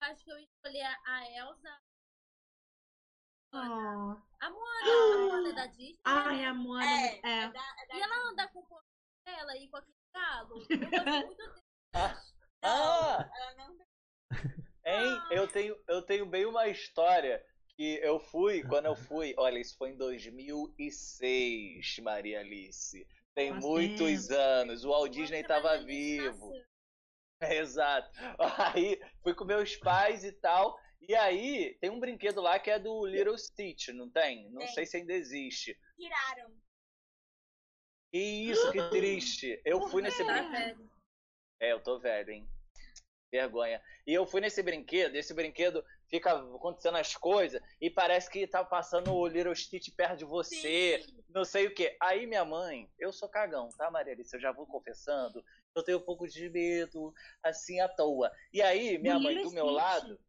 Acho que eu escolhi a, a Elsa. Oh. A Moana, a Moana é da Disney. Ai, a Moana. É, É. é da- é da E ela anda com um pouco ela aí com aquele galo. Eu (laughs) muito dele. Ah, Ela não hein? Eu tenho, eu tenho bem uma história que eu fui, quando eu fui, olha, isso foi em 2006, Maria Alice. Tem Faz muitos anos. O Walt Disney estava vivo. (laughs) Exato. Aí fui com meus pais e tal. E aí tem um brinquedo lá que é do Little Stitch, não tem? Não Tem. sei se ainda existe. tiraram. Que isso, que triste. Eu fui nesse Tá brinquedo. É, eu tô velho, hein? Vergonha. E eu fui nesse brinquedo, esse brinquedo fica acontecendo as coisas e parece que tá passando o Little Stitch perto de você, Sim. não sei o que. Aí minha mãe, eu sou cagão, tá, Maria Alice? Eu já vou confessando. Eu tenho um pouco de medo, assim, à toa. E aí, minha mãe do meu Stitch? lado.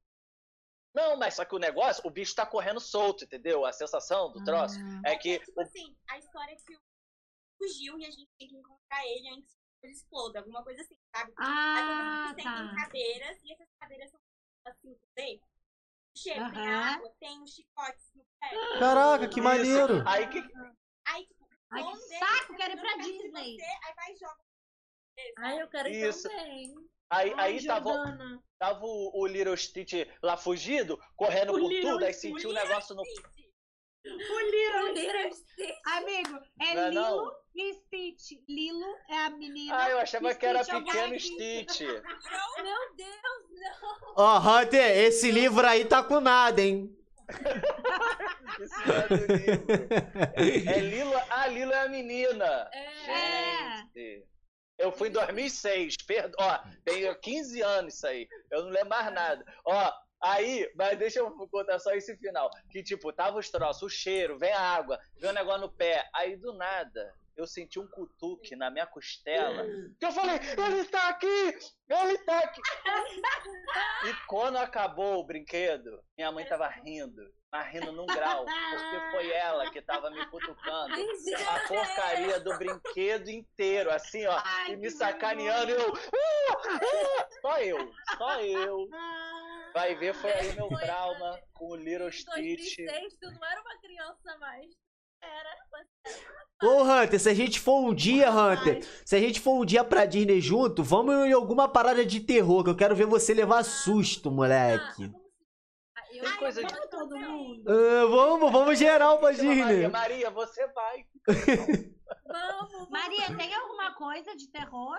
Não, mas só que o negócio, o bicho tá correndo solto, entendeu? A sensação do troço Ah. é que. tipo assim, a história é que o fugiu e a gente tem que encontrar ele antes que ele exploda, alguma coisa assim, sabe? Aí Ah, todo mundo tem tá. cadeiras e essas cadeiras são assim, D. Cheiro, tem Aham. água, tem os chicotes no pé. Caraca, que Isso. maneiro. Aí que. Aí, tipo, Ai, que um saco, quero ir pra Disney. Você, aí vai e joga. Ai, eu quero ir Isso. também. Aí, Ai, aí tava, tava o, o Little Stitch lá fugido, correndo O por Little tudo, aí Stitch. sentiu um negócio no. O Little Little Stitch. Amigo, é Não é Lilo não? e Stitch. Lilo é a menina. Ah, eu achava que era Stitch é o pequeno. Stitch. (laughs) Meu Deus, não. Ó, Hunter, esse livro aí tá com nada, hein? (laughs) É do livro. É Lilo. Ah, Lilo é a menina. É. Gente. Eu fui em 2006, perdo... ó, tem 15 anos isso aí, eu não lembro mais nada. Ó, aí, mas deixa eu contar só esse final, que tipo, tava os troços, o cheiro, vem a água, vem o negócio no pé, aí do nada, eu senti um cutuque na minha costela, que eu falei, ele tá aqui, ele tá aqui. (laughs) E quando acabou o brinquedo, minha mãe tava rindo, mas rindo num grau, porque foi ela que tava me cutucando a porcaria do brinquedo inteiro, assim, ó, Ai, e me que sacaneando, eu. "Ah, ah", Só eu, só eu. Ah, Vai ver, foi aí meu trauma com o Little Em Stitch. 2006, tu não era uma criança mais. Era. Ô, Hunter, se a gente for um dia, Hunter, se a gente for um dia pra Disney junto, vamos em alguma parada de terror, que eu quero ver você levar susto, moleque. Ah, eu coisa de- vamos todo mundo. Ah, vamos, vamos geral pra Disney. Maria, Maria, você vai. Vamos, vamos. Maria, tem alguma coisa de terror?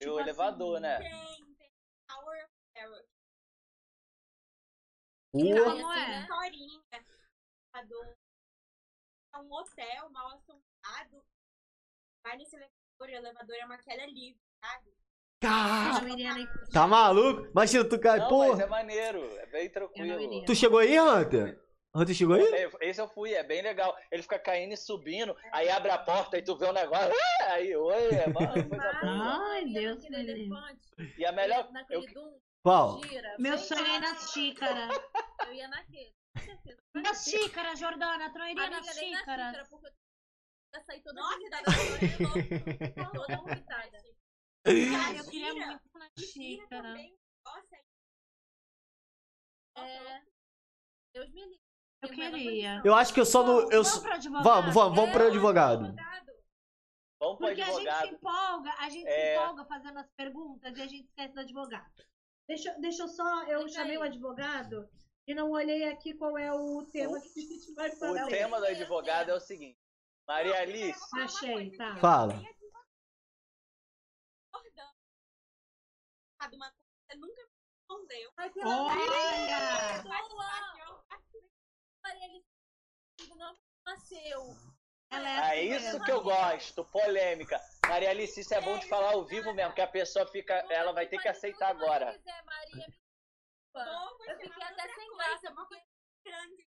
E o Tipo elevador, assim, né? Tem, tem Tower of Terror. Pô, Como assim, é? historinha é um hotel mal assombrado. Vai nesse elevador, o elevador é uma queda livre, sabe? Tá, nem- tá maluco? Imagina, tu cai, pô. mas é maneiro, é bem tranquilo. Tu chegou aí, Hunter? Hunter chegou aí? É, Esse eu fui, é bem legal. Ele fica caindo e subindo, aí abre a porta e tu vê o negócio. ah, Aí, oi, é mano, (laughs) coisa boa. Ai, Deus livre. elefante, E a melhor. Naquele eu- Qual? gira. Meu sonho é nas xícaras. Eu ia naquele. Nas xícaras, Jordana. Tu não iria na xícara, porque eu sair toda vomitada. (laughs) (laughs) Toda vomitada. Ai, eu queria muito na xícara. É. Deus me livre. Eu queria. Eu acho que eu só no. Eu... Vamos pro advogado? Vamos, vamos, vamos pro É, advogado. Vamos pro Porque a gente se advogado. empolga, a gente se É. empolga fazendo as perguntas e a gente esquece do advogado. Deixa, deixa eu só, eu Fica chamei aí. o advogado e não olhei aqui qual é o tema que a gente vai O fazer. tema do advogado é o seguinte. Maria Alice, Achei, tá. Fala. Uma coisa você nunca me respondeu. Olha! Maria Alice não nasceu. Ela é assim isso que eu gosto, polêmica. Maria Alice, isso é bom de falar ao vivo mesmo, que a pessoa fica, ela vai ter que aceitar agora. Se quiser, Maria, me desculpa. Pô, Eu fiquei até sem graça, porque grande.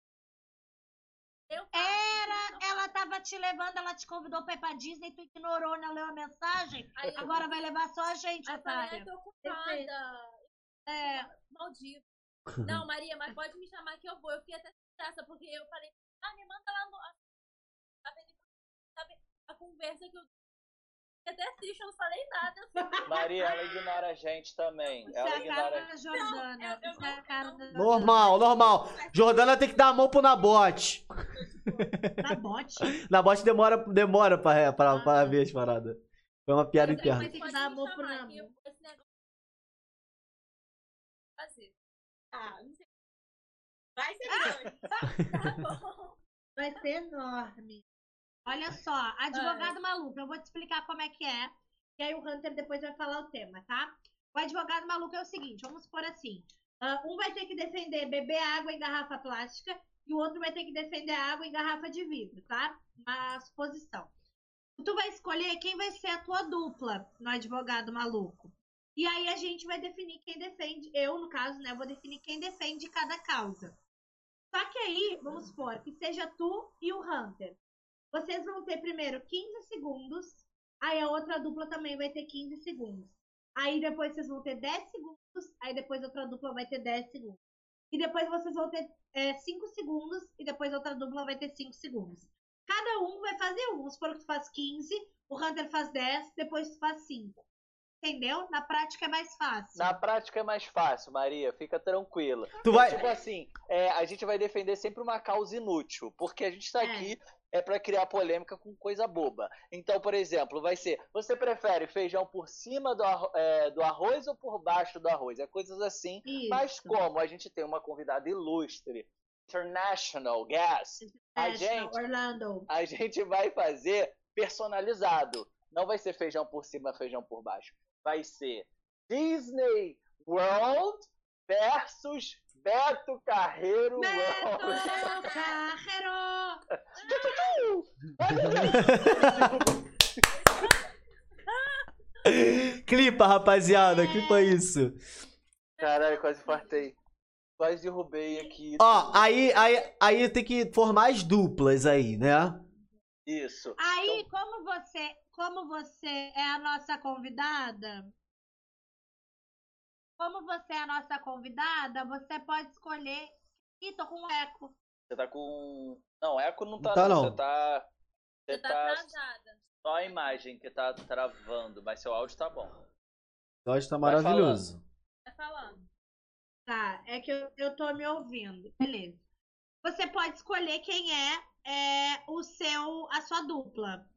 eu Era, ela tava te levando, ela te convidou pra ir pra Disney, tu ignorou, não leu a mensagem. Aí eu- Agora vai levar só a gente, Aí eu falei, otária. ai, tô ocupada. É, Maldito. Não, Maria, mas pode me chamar que eu vou. Eu fiquei até sem graça, porque eu falei, ah, me manda lá no. Sabe a conversa que eu. Até assiste, eu não falei nada. (laughs) Maria, ela ignora a gente também. isso Ela é a cara ignora. da Jordana. Não, eu- Isso é a cara da Normal, normal. Jordana tem que dar a mão pro Nabote. Da bote. Nabote demora, demora pra, pra, pra ver as paradas. Foi uma piada Alguém interna. vai ter que dar me amor pro eu- Fazer. Ah, não sei. Vai ser grande. (laughs) Tá bom. Vai ser enorme. Olha só, advogado maluco, eu vou te explicar como é que é. E aí o Hunter depois vai falar o tema, tá? O advogado maluco é o seguinte, vamos supor assim. ah, um vai ter que defender beber água em garrafa plástica e o outro vai ter que defender água em garrafa de vidro, tá? Uma suposição. Tu vai escolher quem vai ser a tua dupla no advogado maluco. E aí a gente vai definir quem defende, eu no caso, né, vou definir quem defende cada causa. Só que aí, vamos supor, que seja tu e o Hunter. Vocês vão ter primeiro 15 segundos, aí a outra dupla também vai ter 15 segundos. Aí depois vocês vão ter 10 segundos, aí depois a outra dupla vai ter 10 segundos. E depois vocês vão ter 5 segundos, e depois outra dupla vai ter 5 segundos. Cada um vai fazer um. Vamos supor que tu faz 15, o Hunter faz 10, depois tu faz 5. Entendeu? Na prática é mais fácil. Na prática é mais fácil, Maria, fica tranquila. Tu vai. Tipo assim, é, a gente vai defender sempre uma causa inútil, porque a gente tá É. aqui é para criar polêmica com coisa boba. Então, por exemplo, vai ser: você prefere feijão por cima do, arro- é, do arroz ou por baixo do arroz? É coisas assim. Isso. Mas como a gente tem uma convidada ilustre, international guest, a National, gente, Orlando. a gente vai fazer personalizado. Não vai ser feijão por cima, feijão por baixo. Vai ser Disney World versus Beto Carreiro Beto. Carreiro! clipa, rapaziada, clipa isso. Caralho, quase fartei. Quase derrubei aqui. Ó, aí, aí, aí tem que formar as duplas aí, né? Isso. Aí, Então- como você, como você é a nossa convidada, como você é a nossa convidada, você pode escolher. Ih, tô com um eco. Você tá com. Não, eco não tá, Não tá, não. Você tá. Você Você tá tá atrasada. só a imagem que tá travando, mas seu áudio tá bom. O áudio tá Vai maravilhoso. Tá falando. Tá, é que eu, eu tô me ouvindo. Beleza. Você pode escolher quem é, é o seu, a sua dupla.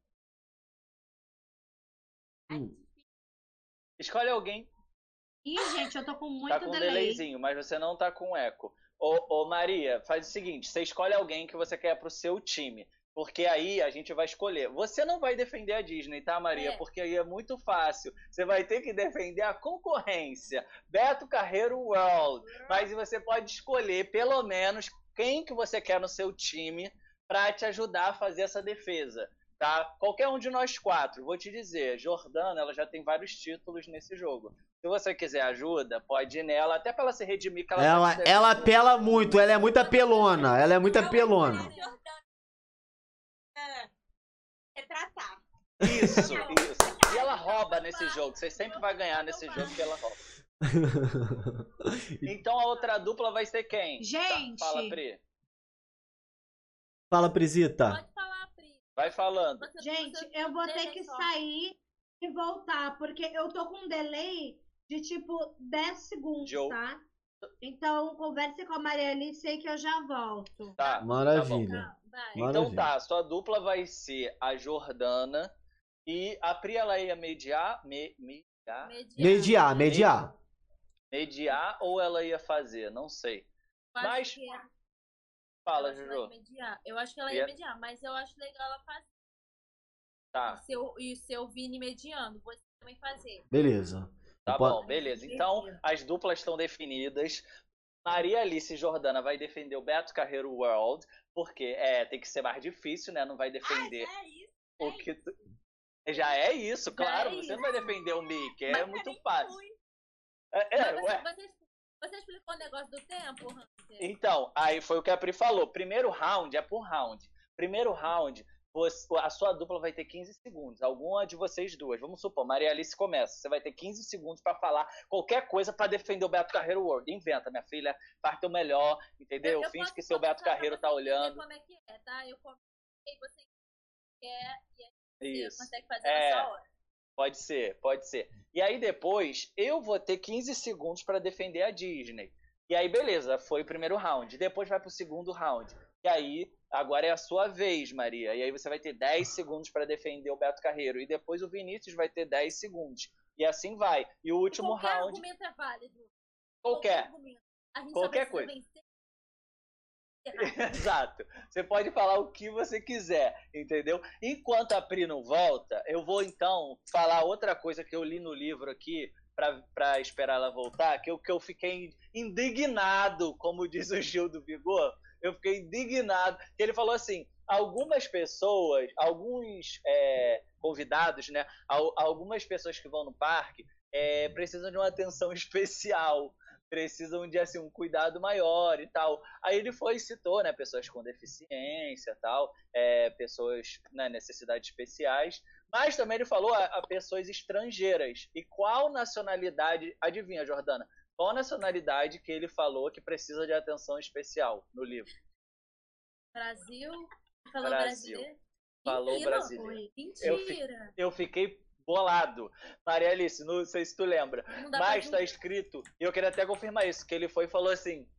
Escolhe alguém. Ih, (laughs) gente, eu tô com muito tá com um delay. delayzinho, mas você não tá com eco. Ô, ô, Maria, faz o seguinte: você escolhe alguém que você quer pro seu time. Porque aí a gente vai escolher. Você não vai defender a Disney, tá, Maria? É. Porque aí é muito fácil. Você vai ter que defender a concorrência. Beto Carreiro World. Mas você pode escolher, pelo menos, quem que você quer no seu time para te ajudar a fazer essa defesa. Tá? Qualquer um de nós quatro, vou te dizer, Jordana, ela já tem vários títulos nesse jogo. Se você quiser ajuda, pode ir nela, até pra ela se redimir que ela, tá Ela, ela apela muito, ela é muito apelona. Ela é muito apelona. Retratar. Isso, isso. E ela rouba nesse jogo. Você sempre vai ganhar nesse jogo que ela rouba. (laughs) Então a outra dupla vai ser quem? Gente, Fala, Pri. Fala, Prisita. Pode falar, Pri. Vai falando. Gente, eu vou ter que sair e voltar, porque eu tô com um delay de tipo 10 segundos, Joe. tá? Então, converse com a Maria Alice aí que eu já volto. Tá. Maravilha. Não, vai. Então Maravilha. tá, sua dupla vai ser a Jordana e a Pri ela ia mediar, me, mediar, Mediar, mediar. mediar ou ela ia fazer, não sei. Eu acho Mas- que é- Fala, Juju. Eu acho que ela E ia mediar, mas eu acho legal ela fazer. Tá, E seu, e o seu Vini mediando, você também fazer. Beleza. Tá Opa. bom, beleza. Então as duplas estão definidas. Maria Alice Jordana vai defender o Beto Carreiro World, porque é, tem que ser mais difícil, né? Não vai defender É isso. o que tu... Já é isso, claro. é você isso. não vai defender o Mickey, é Mas muito fácil. fui. É, é, Mas você, você, você explicou o negócio do tempo, Hunter? Então, aí foi o que a Pri falou. Primeiro round é por round. Primeiro round, você- a sua dupla vai ter 15 segundos. Alguma de vocês duas. Vamos supor, Maria Alice começa. Você vai ter 15 segundos pra falar qualquer coisa pra defender o Beto Carreiro World. Inventa, minha filha. Faz teu melhor, entendeu? Finge posso que seu Beto Carreiro tá olhando. Como é que é, tá? Eu comecei, você quer e aí você consegue fazer É. nessa hora. Pode ser, pode ser. E aí depois eu vou ter 15 segundos pra defender a Disney. E aí beleza, foi o primeiro round. Depois vai pro segundo round. E aí, agora é a sua vez, Maria. E aí você vai ter 10 (laughs) segundos para defender o Beto Carreiro. E depois o Vinícius vai ter 10 segundos. E assim vai. E o último qualquer round. argumento é válido. Qualquer. argumento. A gente Qualquer precisa coisa. (laughs) Exato. Você pode falar o que você quiser, entendeu? Enquanto a Pri não volta, eu vou então falar outra coisa que eu li no livro aqui pra- pra esperar ela voltar, que eu, que eu fiquei indignado, como diz o Gil do Vigor, eu fiquei indignado, que ele falou assim, algumas pessoas, alguns é, convidados, né, al- algumas pessoas que vão no parque é, precisam de uma atenção (laughs) especial, precisam de assim um cuidado maior e tal. Aí ele foi e citou, né, pessoas com deficiência, tal, é, pessoas né, necessidades especiais, mas também ele falou a, a pessoas estrangeiras. E qual nacionalidade? Adivinha, Jordana? Qual nacionalidade que ele falou que precisa de atenção especial no livro? Brasil. Falou Brasil. brasileiro. Falou Mentira, brasileiro. foi. Eu fi- Mentira. Eu fiquei bolado. Maria Alice, não sei se tu lembra. Mas pra tá escrito, e eu queria até confirmar isso, que ele foi e falou assim,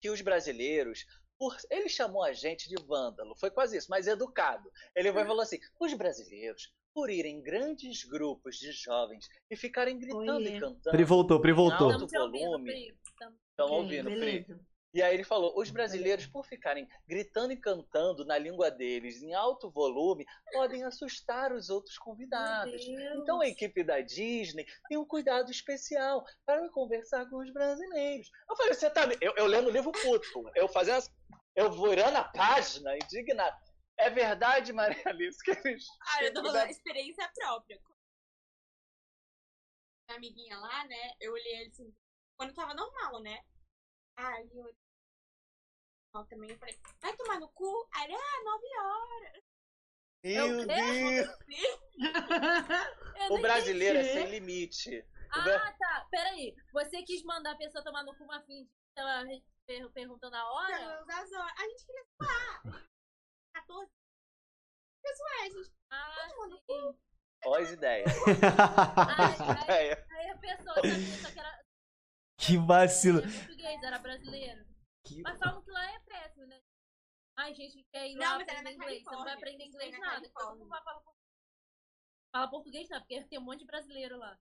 que os brasileiros, por, ele chamou a gente de vândalo, foi quase isso, mas educado. Ele foi e falou assim, os brasileiros, por irem em grandes grupos de jovens e ficarem gritando Oi. e cantando, Pri voltou, Pri voltou. Alto Estamos ouvindo, volume. Pri. Estão ouvindo, Pri? E aí ele falou: os brasileiros, por ficarem gritando e cantando na língua deles em alto volume, podem assustar os outros convidados. Então a equipe da Disney tem um cuidado especial para conversar com os brasileiros. Eu falei, você tá. Eu, eu lendo o livro puto. Eu fazendo. as- Eu virando a página, indignado. É verdade, Maria Alice, que eles. Ah, eu tô que falando cuidado- a experiência própria. Minha amiguinha lá, né? Eu olhei ele assim, quando tava normal, né? Aí eu olhei normal também, eu falei, vai tomar no cu? Aí ele, ah, nove horas. Meu Eu- Deus! (laughs) Eu O brasileiro é entendi. sem limite. Bra- Ah, tá. Peraí. Você quis mandar a pessoa tomar no cu uma fim de tava per- perguntando a hora? Não, das horas. A gente queria zoar. 14. Queria zoar, a gente Ah, sim. Ó as (laughs) ideias. Ai, Ideia. aí a pessoa sabia só que era que vacilo. era português, era brasileiro. Que- Mas falam que lá é péssimo, né? Ai, gente, quer ir Não, lá mas era aprender inglês. Você não vai aprender inglês nada. Califórnia. não vai falar português. Fala português não, porque tem um monte de brasileiro lá.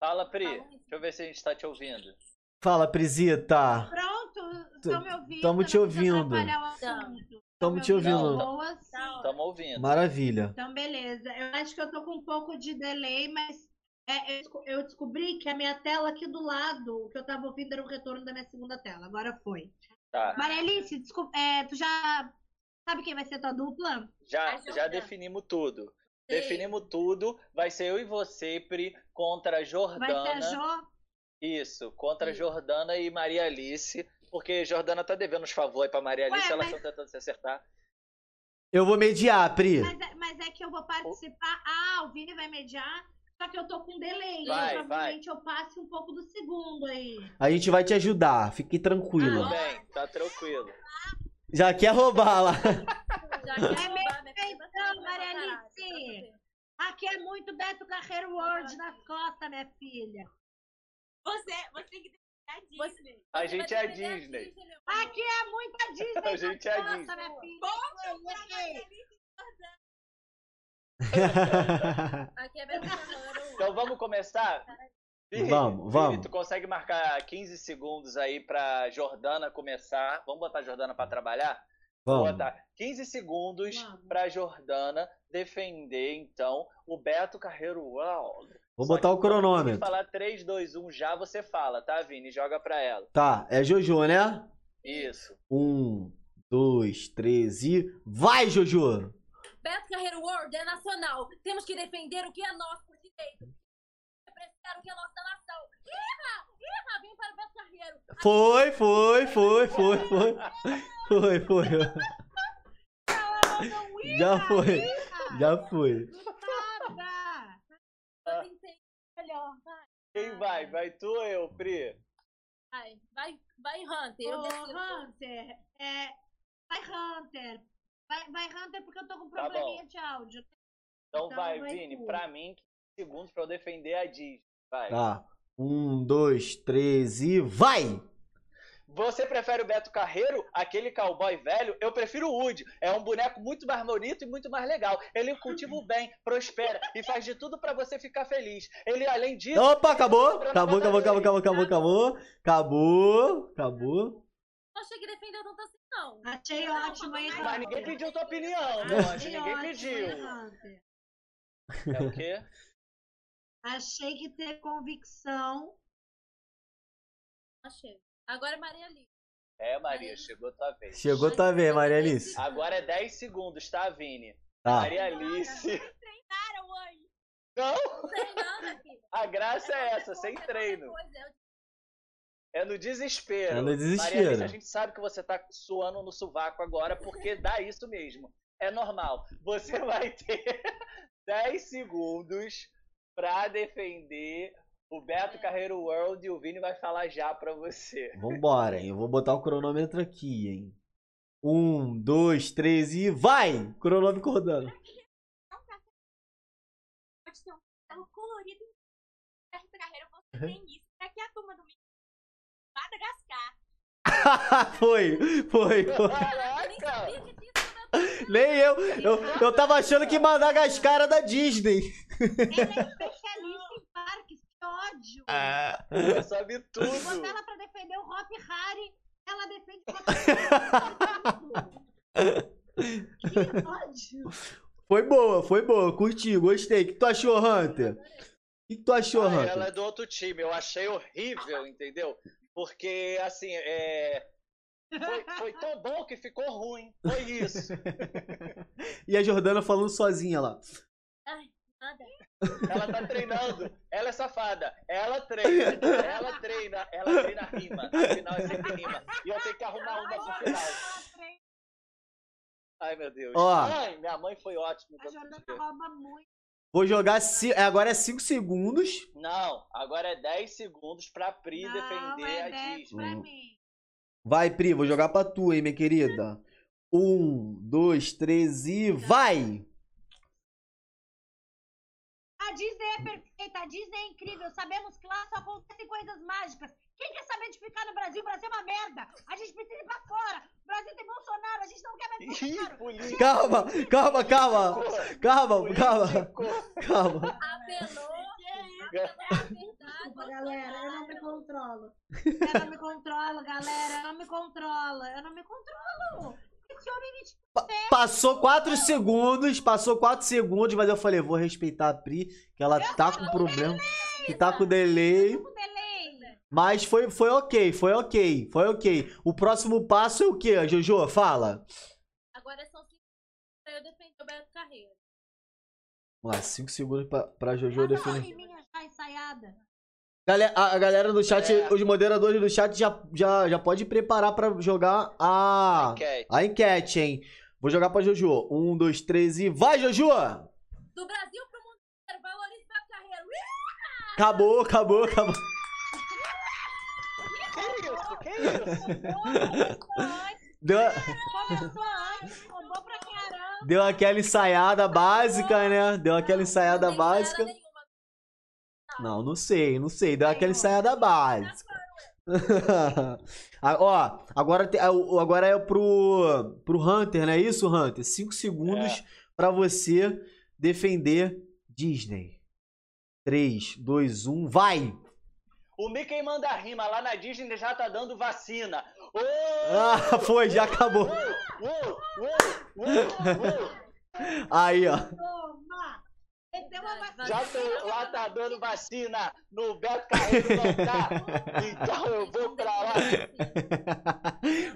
Fala, Pri. Isso. Deixa eu ver se a gente tá te ouvindo. Fala, Prisita. Pronto, estão me ouvindo? Tamo te não ouvindo. Tá. me te ouvindo. Tá. Estamos ouvindo. Maravilha. Então, beleza. Eu acho que eu tô com um pouco de delay, mas é, eu, desco- eu descobri que a minha tela aqui do lado, o que eu tava ouvindo era o retorno da minha segunda tela. Agora foi. Tá. Maria Alice, desculpa, é, tu já sabe quem vai ser tua dupla? Já, já Jordana. definimos tudo. Sei. Definimos tudo. Vai ser eu e você, Pri, contra a Vai ser Jordana. a Jo? Isso, contra a. Jordana e Maria Alice. Porque Jordana tá devendo uns favores pra Maria Alice, Ué, elas mas- estão tentando se acertar. Eu vou mediar, Pri. Mas é, mas é que eu vou participar. Ah, o Vini vai mediar, só que eu tô com delay. Vai, provavelmente eu passe um pouco do segundo aí. A gente vai te ajudar. Fique tranquilo. Tudo bem, tá tranquilo. Já quer roubar lá. (laughs) Já quer É roubar, então, vai Maria Alice. vai Aqui é muito Beto Carreiro World nas costas, minha filha. Você, você tem que defender a Disney. A gente é a Disney. amor. Aqui é muita (laughs) Disney A gente é costas, Disney. pra (laughs) Aqui. É. Então vamos começar? Vamos, vamos. tu consegue marcar 15 segundos aí pra Jordana começar? Vamos botar a Jordana pra trabalhar? Vou Vamos. botar 15 segundos Vamos. pra Jordana defender, então, o Beto Carreiro World. Vou Só botar que o cronômetro. falar 3, 2, 1 já, você fala, tá, Vini? Joga pra ela. Tá, é Jojo, né? Isso. Um, dois, três e. Vai, Jojo! Beto Carreiro World é nacional. Temos que defender o que é nosso por direito. Representar o que é nosso da nação. Irra! Irra! Vem para o Beto Carreiro. Foi, foi, foi, foi, foi. Foi, foi. (laughs) Já foi. Já foi. Nada. Eu tentei melhor. Vai, Quem vai? Vai tu ou eu, Pri? vai, vai, vai Hunter. Ô. Hunter, é, vai Hunter. Vai, vai Hunter porque eu tô com Tá probleminha de áudio. Então, Então vai, vai Vini. tu. Pra mim, 15 segundos pra eu defender a Disney. Vai. Tá. Um, dois, três e. Vai! Você prefere o Beto Carreiro, aquele cowboy velho? Eu prefiro o Woody. É um boneco muito mais bonito e muito mais legal. Ele cultiva o bem, prospera e faz de tudo pra você ficar feliz. Ele, além disso. Opa, ele acabou? Acabou, acabou, acabou, acabou, acabou, acabou. Acabou, acabou. Não achei que defendeu tanto assim, não. Achei ótimo, hein, Mas ninguém pediu tua opinião. Achei Ninguém ótimo, pediu. É o quê? Achei que ter convicção. Achei. Agora é Maria Lívia. É, Maria, chegou tua vez. Chegou tua vez, Maria Alice. Agora é 10 segundos, tá, Vini? Tá. Maria Alice. Para, mãe. Não, nada, filha. a graça é essa, sem treino. Pois é, É no desespero. É no desespero. Maria Alice, a gente sabe que você tá suando no sovaco agora, porque dá isso mesmo. É normal. Você (laughs) vai ter 10 segundos pra defender o Beto Carreiro World e o Vini vai falar já pra você. Vambora, hein? Eu vou botar o cronômetro aqui, hein? Um, dois, três e vai! Cronômetro rodando. Pode ter um cabelo colorido em Beto Carreiro, você tem isso. Aqui é a turma do Madagascar. (laughs) foi, foi, foi. nem Caraca! Nem eu. eu. Eu tava achando que Madagascar era da Disney. Ele é especialista em parques, que ódio. Ah. Ela sabe (laughs) tudo. Botar ela pra defender o Hop Harry, ela defende o Que ódio. Foi boa, foi boa. Curti, gostei. O que tu achou, Hunter? O que tu achou, Ah, Hunter? ela é do outro time. Eu achei horrível, entendeu? Porque, assim, é... foi, foi tão bom que ficou ruim. Foi isso. (laughs) E a Jordana falando sozinha lá. Nada. Ela tá treinando. Ela é safada. Ela treina. Ela treina. Ela treina rima. Afinal, é sempre rima. E eu tenho que arrumar uma pro final. Ai, meu Deus. Ó. Ai, minha mãe foi ótima. A Jordana rouba muito. Vou jogar. ci- é, Agora é 5 segundos. Não, agora é 10 segundos pra Pri Não, defender é a 10 Disney. pra Hum. mim. Vai, Pri, vou jogar pra tu, hein, minha querida. Um, dois, três e vai! A Disney é perfeita, a Disney é incrível. Sabemos que lá só acontecem coisas mágicas. Quem quer saber de ficar no Brasil? O Brasil é uma merda. A gente precisa ir pra fora. O Brasil tem Bolsonaro, a gente não quer mais Ih, Bolsonaro. político. Calma, calma, calma. Calma, calma, Político. calma. Apelou. Verdade. Desculpa, galera, eu não me controlo. Eu não me controlo, galera. Eu não me controlo. Eu não me controlo. Passou 4 segundos, passou 4 segundos, mas eu falei, vou respeitar a Pri, que ela tá com problema, que tá com delay. com delay. Mas foi, foi ok, foi ok, foi ok. O próximo passo é o quê, Jojo? Fala. Agora são cinco pra eu defender o Beto Carreiro. Vamos lá, 5 segundos pra, pra Jojo Passa uma definir. riminha já ensaiada. Galera, a, a galera do chat, É. os moderadores do chat já, já, já pode preparar pra jogar a, Enquete. a enquete, hein? Vou jogar pra Jojo. Um, dois, três e vai, Jojo! Do Brasil pro mundo inteiro. Valorize Carreiro. Ih! Acabou, acabou, acabou. Que isso? Que isso? Deu, deu aquela ensaiada básica, né? Deu aquela ensaiada básica. Não, não sei, não sei. Deu aquela ó. ensaiada básica. Ah, Ó, agora, te- ah, o- agora é pro, pro Hunter, não é isso, Hunter? 5 segundos pra você defender Disney. 3, 2, 1, vai! O Mickey manda rima lá na Disney já tá dando vacina. Ô! Ah, foi, já acabou. Aí, ó. Toma! Meteu uma vacina. Já tô, lá tá dando vacina. No Beto Carreiro não tá. (laughs) Então eu vou pra lá.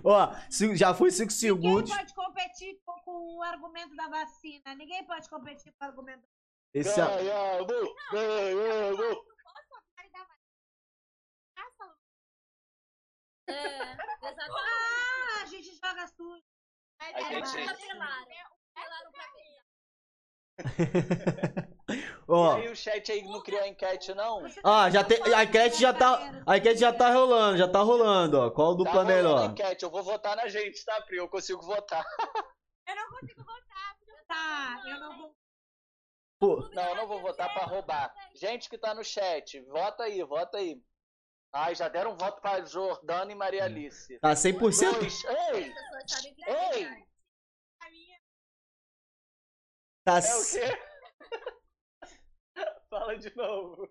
Ó, já foi 5 Ninguém segundos. pode competir com, com o argumento da vacina. Ninguém pode competir com o argumento Esse é... Ganhamos, ganhamos. É. (laughs) Ah, a gente joga sujo. A gente- apelaram. Apelaram pra mim. Ó, E aí o chat aí não criou enquete, não? ah, já tem. A enquete já tá. A enquete já tá rolando, já tá rolando, ó. Qual dupla Tá a melhor? enquete, eu vou votar na gente, tá, Pri? Eu consigo votar. Eu não consigo votar. porque eu Tá, eu não vou. Pô, Não, eu não vou votar pra roubar. Gente que tá no chat, vota aí, vota aí. Ai, já deram um voto pra Jordana e Maria Alice. Tá 100%? Dois. Ei! É Ei! Tá. É o quê? (laughs) Fala de novo.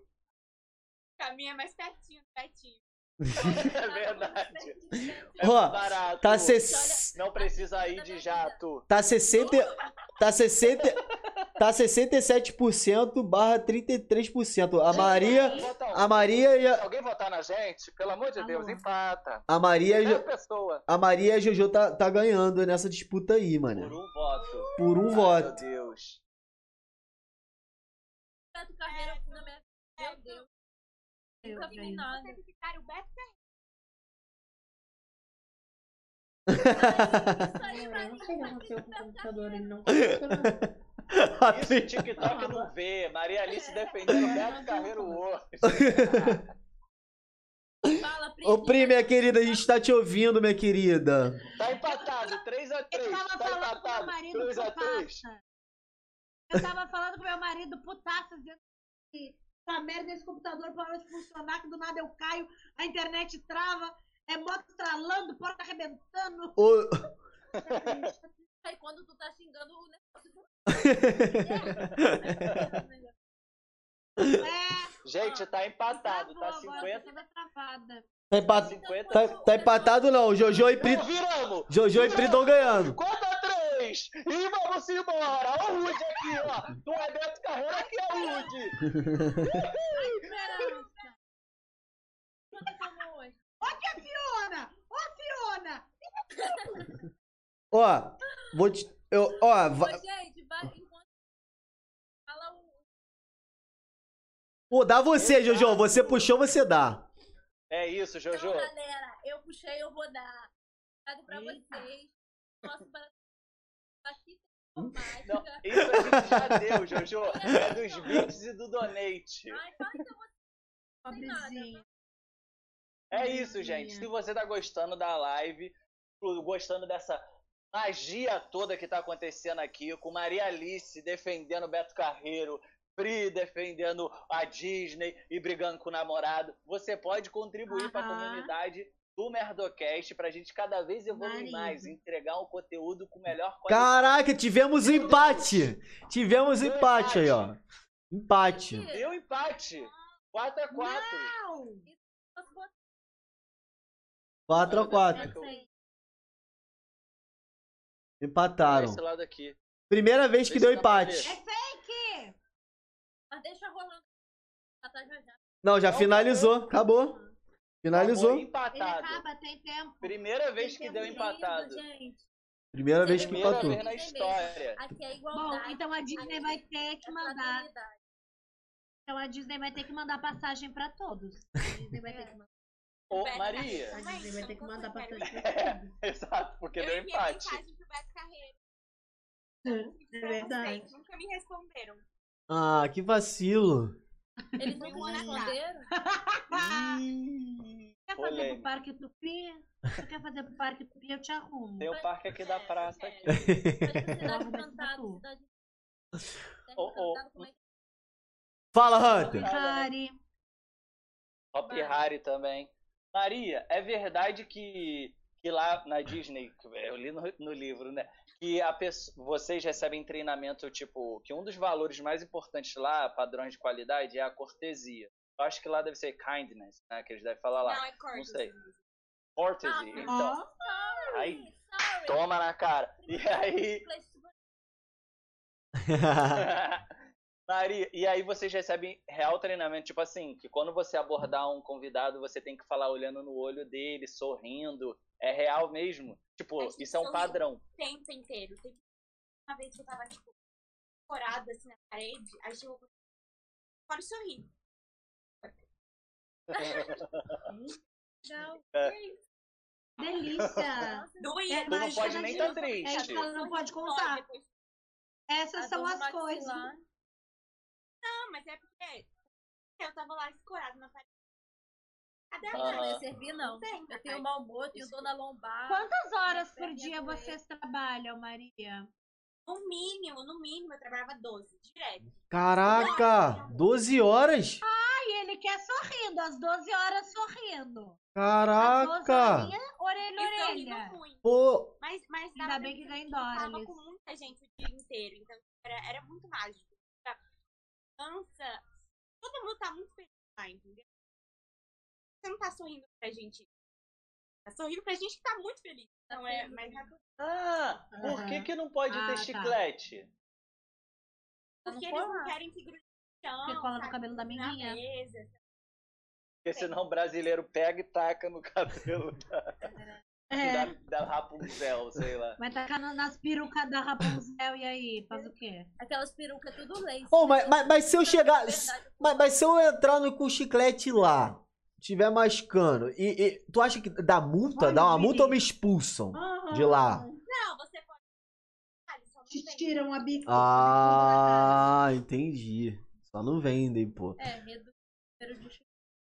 a minha é mais pertinho, pertinho. É verdade. (laughs) É Ó, barato. Tá, ses... Não precisa ir de jato. tá 60. Tá 60. Tá 67% barra 33%. A Maria. A Maria Se a, alguém votar na gente, pelo amor de Deus, empata. a Maria. e Jo-. A Maria e a Jojo tá, tá ganhando nessa disputa aí, Por mano. um voto. Por um Ai, voto. Meu Deus. Meu Deus. Nunca vi nada. Vocês ficaram o Beto Isso aí, Eu Maria. não sei o que aconteceu com o computador, ele não (laughs) Isso o TikTok não vê. Maria Alice defendendo Beto Carreiro hoje. Fala, Ô, Pri, minha querida, a gente tá te ouvindo, minha querida. Tá empatado, 3x3. Eu tava Tá falando com meu empatado, marido 3x3. putaça. Eu tava falando com meu marido putaça, dizendo que essa merda desse computador parou de funcionar, que do nada eu caio, a internet trava, é moto estralando, porta arrebentando. Ô, (laughs) Aí quando tu tá xingando o negócio. É, Gente, tá empatado. Tá agora, 50. tô toda travada. tá, empa- 50. tá- tá empatado não. Jojo e Pri. Não, viramos! Jojo e Pri estão ganhando. 4x3! E vamos embora! Ó o Rude aqui, ó! Tu é Beto Carreiro, aqui é o Rude! Quanto como hoje? Fiona! Ô, Fiona! Ó, vou te. Eu, ó, va- Ô, gente, vai enquanto. Fala o. vou dar você, Jojo. Você puxou, você dá. É isso, Jojo. Então, galera, eu puxei, eu vou dar. Obrigado pra vocês. Para... Não, isso a gente já deu, Jojo. (laughs) É dos bits e do donate. Ai, fala então você. Pobrezinha. É isso, gente. Se você tá gostando da live, gostando dessa magia toda que tá acontecendo aqui, com Maria Alice defendendo Beto Carreiro, Pri defendendo a Disney e brigando com o namorado, você pode contribuir para a comunidade do Merdocast pra gente cada vez evoluir Marido. mais, entregar um conteúdo com melhor qualidade. Caraca, tivemos um empate. Tivemos empate aí, ó. Empate. Deu empate. 4x4. Não! Posso botar 4 a 4 essa aí? Empataram. Esse lado aqui. Primeira vez que deu empate. É fake! Mas deixa rolando. Já tá já já. Não, já finalizou. Acabou. Acabou Finalizou. Ele empatado. acaba, tem tempo. Primeira vez que Tem deu tempo empatado. gente. Primeira vez que Primeira empatou. vez na história. Aqui é Bom, igualdade. então a Disney vai ter que é mandar. Então a Disney vai ter que mandar passagem pra todos. (laughs) A Disney vai ter que mandar. Ô, Maria. A Disney vai ter que mandar pra todos. (laughs) Exato, porque Eu deu enviei empate. mensagem pro Beto Carreiro. É verdade. Nunca me responderam. Ah, que vacilo. Eles não responderam? Quer fazer pro. Parque Tupi? Se quer fazer pro Parque Tupi, eu te arrumo. Tem o parque aqui da praça aqui. Cidade encantada, cidade. É que Fala, Hunter. Harry. Hop Harry também. Maria, é verdade que, que lá na Disney, eu li no, no livro, né? Que a pesso- vocês recebem treinamento, tipo, que um dos valores mais importantes lá, padrões de qualidade, é a cortesia. Eu acho que lá deve ser kindness, né? Que eles devem falar lá. Não, é. Não sei. Courtesy. Ah, Então, Ó, aí, Sorry. toma na cara. E aí, (laughs) Maria, e aí vocês recebem real treinamento, tipo assim, que quando você abordar um convidado, você tem que falar olhando no olho dele, sorrindo. É real mesmo? Tipo, isso é um padrão. O tempo inteiro. Uma vez que eu tava, tipo, corada assim na parede, aí chegou. Pode sorrir. (laughs) Não. delícia. Doía. É, Tu não mas pode nem gente tá triste. É ela não pode contar. Essas A são as coisas. Não, mas é porque eu tava lá escorada na parede. Cadê a Ah. Não ia servir, não. Tem, Eu tenho mau humor, eu tenho dor na lombar. Quantas horas por dia doer. vocês trabalham, Maria? No mínimo, no mínimo, eu trabalhava 12, direto. Caraca, 12 horas? Ai, ele quer sorrindo, às 12 horas sorrindo. Às 12 Caraca! horinhas, orelha, orelha. muito. Pô, Mas, mas dava Ainda bem que ganha em eu tava dólares. com muita gente o dia inteiro, então era, era muito mágico. Dança, todo mundo tá muito feliz lá, entendeu? Você não tá sorrindo pra gente. Tá sorrindo pra gente que tá muito feliz. Então é mais natural. Ah, por que, que não pode Ah, ter tá. chiclete? Porque não eles não querem que grude no chão. Porque cola no cabelo da amiguinha. mesa. Porque senão o brasileiro pega e taca no (laughs) cabelo da, É, da, da Rapunzel, sei lá. vai tacar na- nas perucas da Rapunzel e aí, faz o quê? Aquelas perucas tudo lace. Ô, mas, mas, mas se eu chegar. Mas, mas se eu entrar no, com chiclete lá, tiver mascando, e, e tu acha que dá multa? Olha, dá uma multa ou me expulsam de lá? Não, você pode. Ah, Te tiram a bico. Ah, entendi. Só não vendem, pô. É, reduz.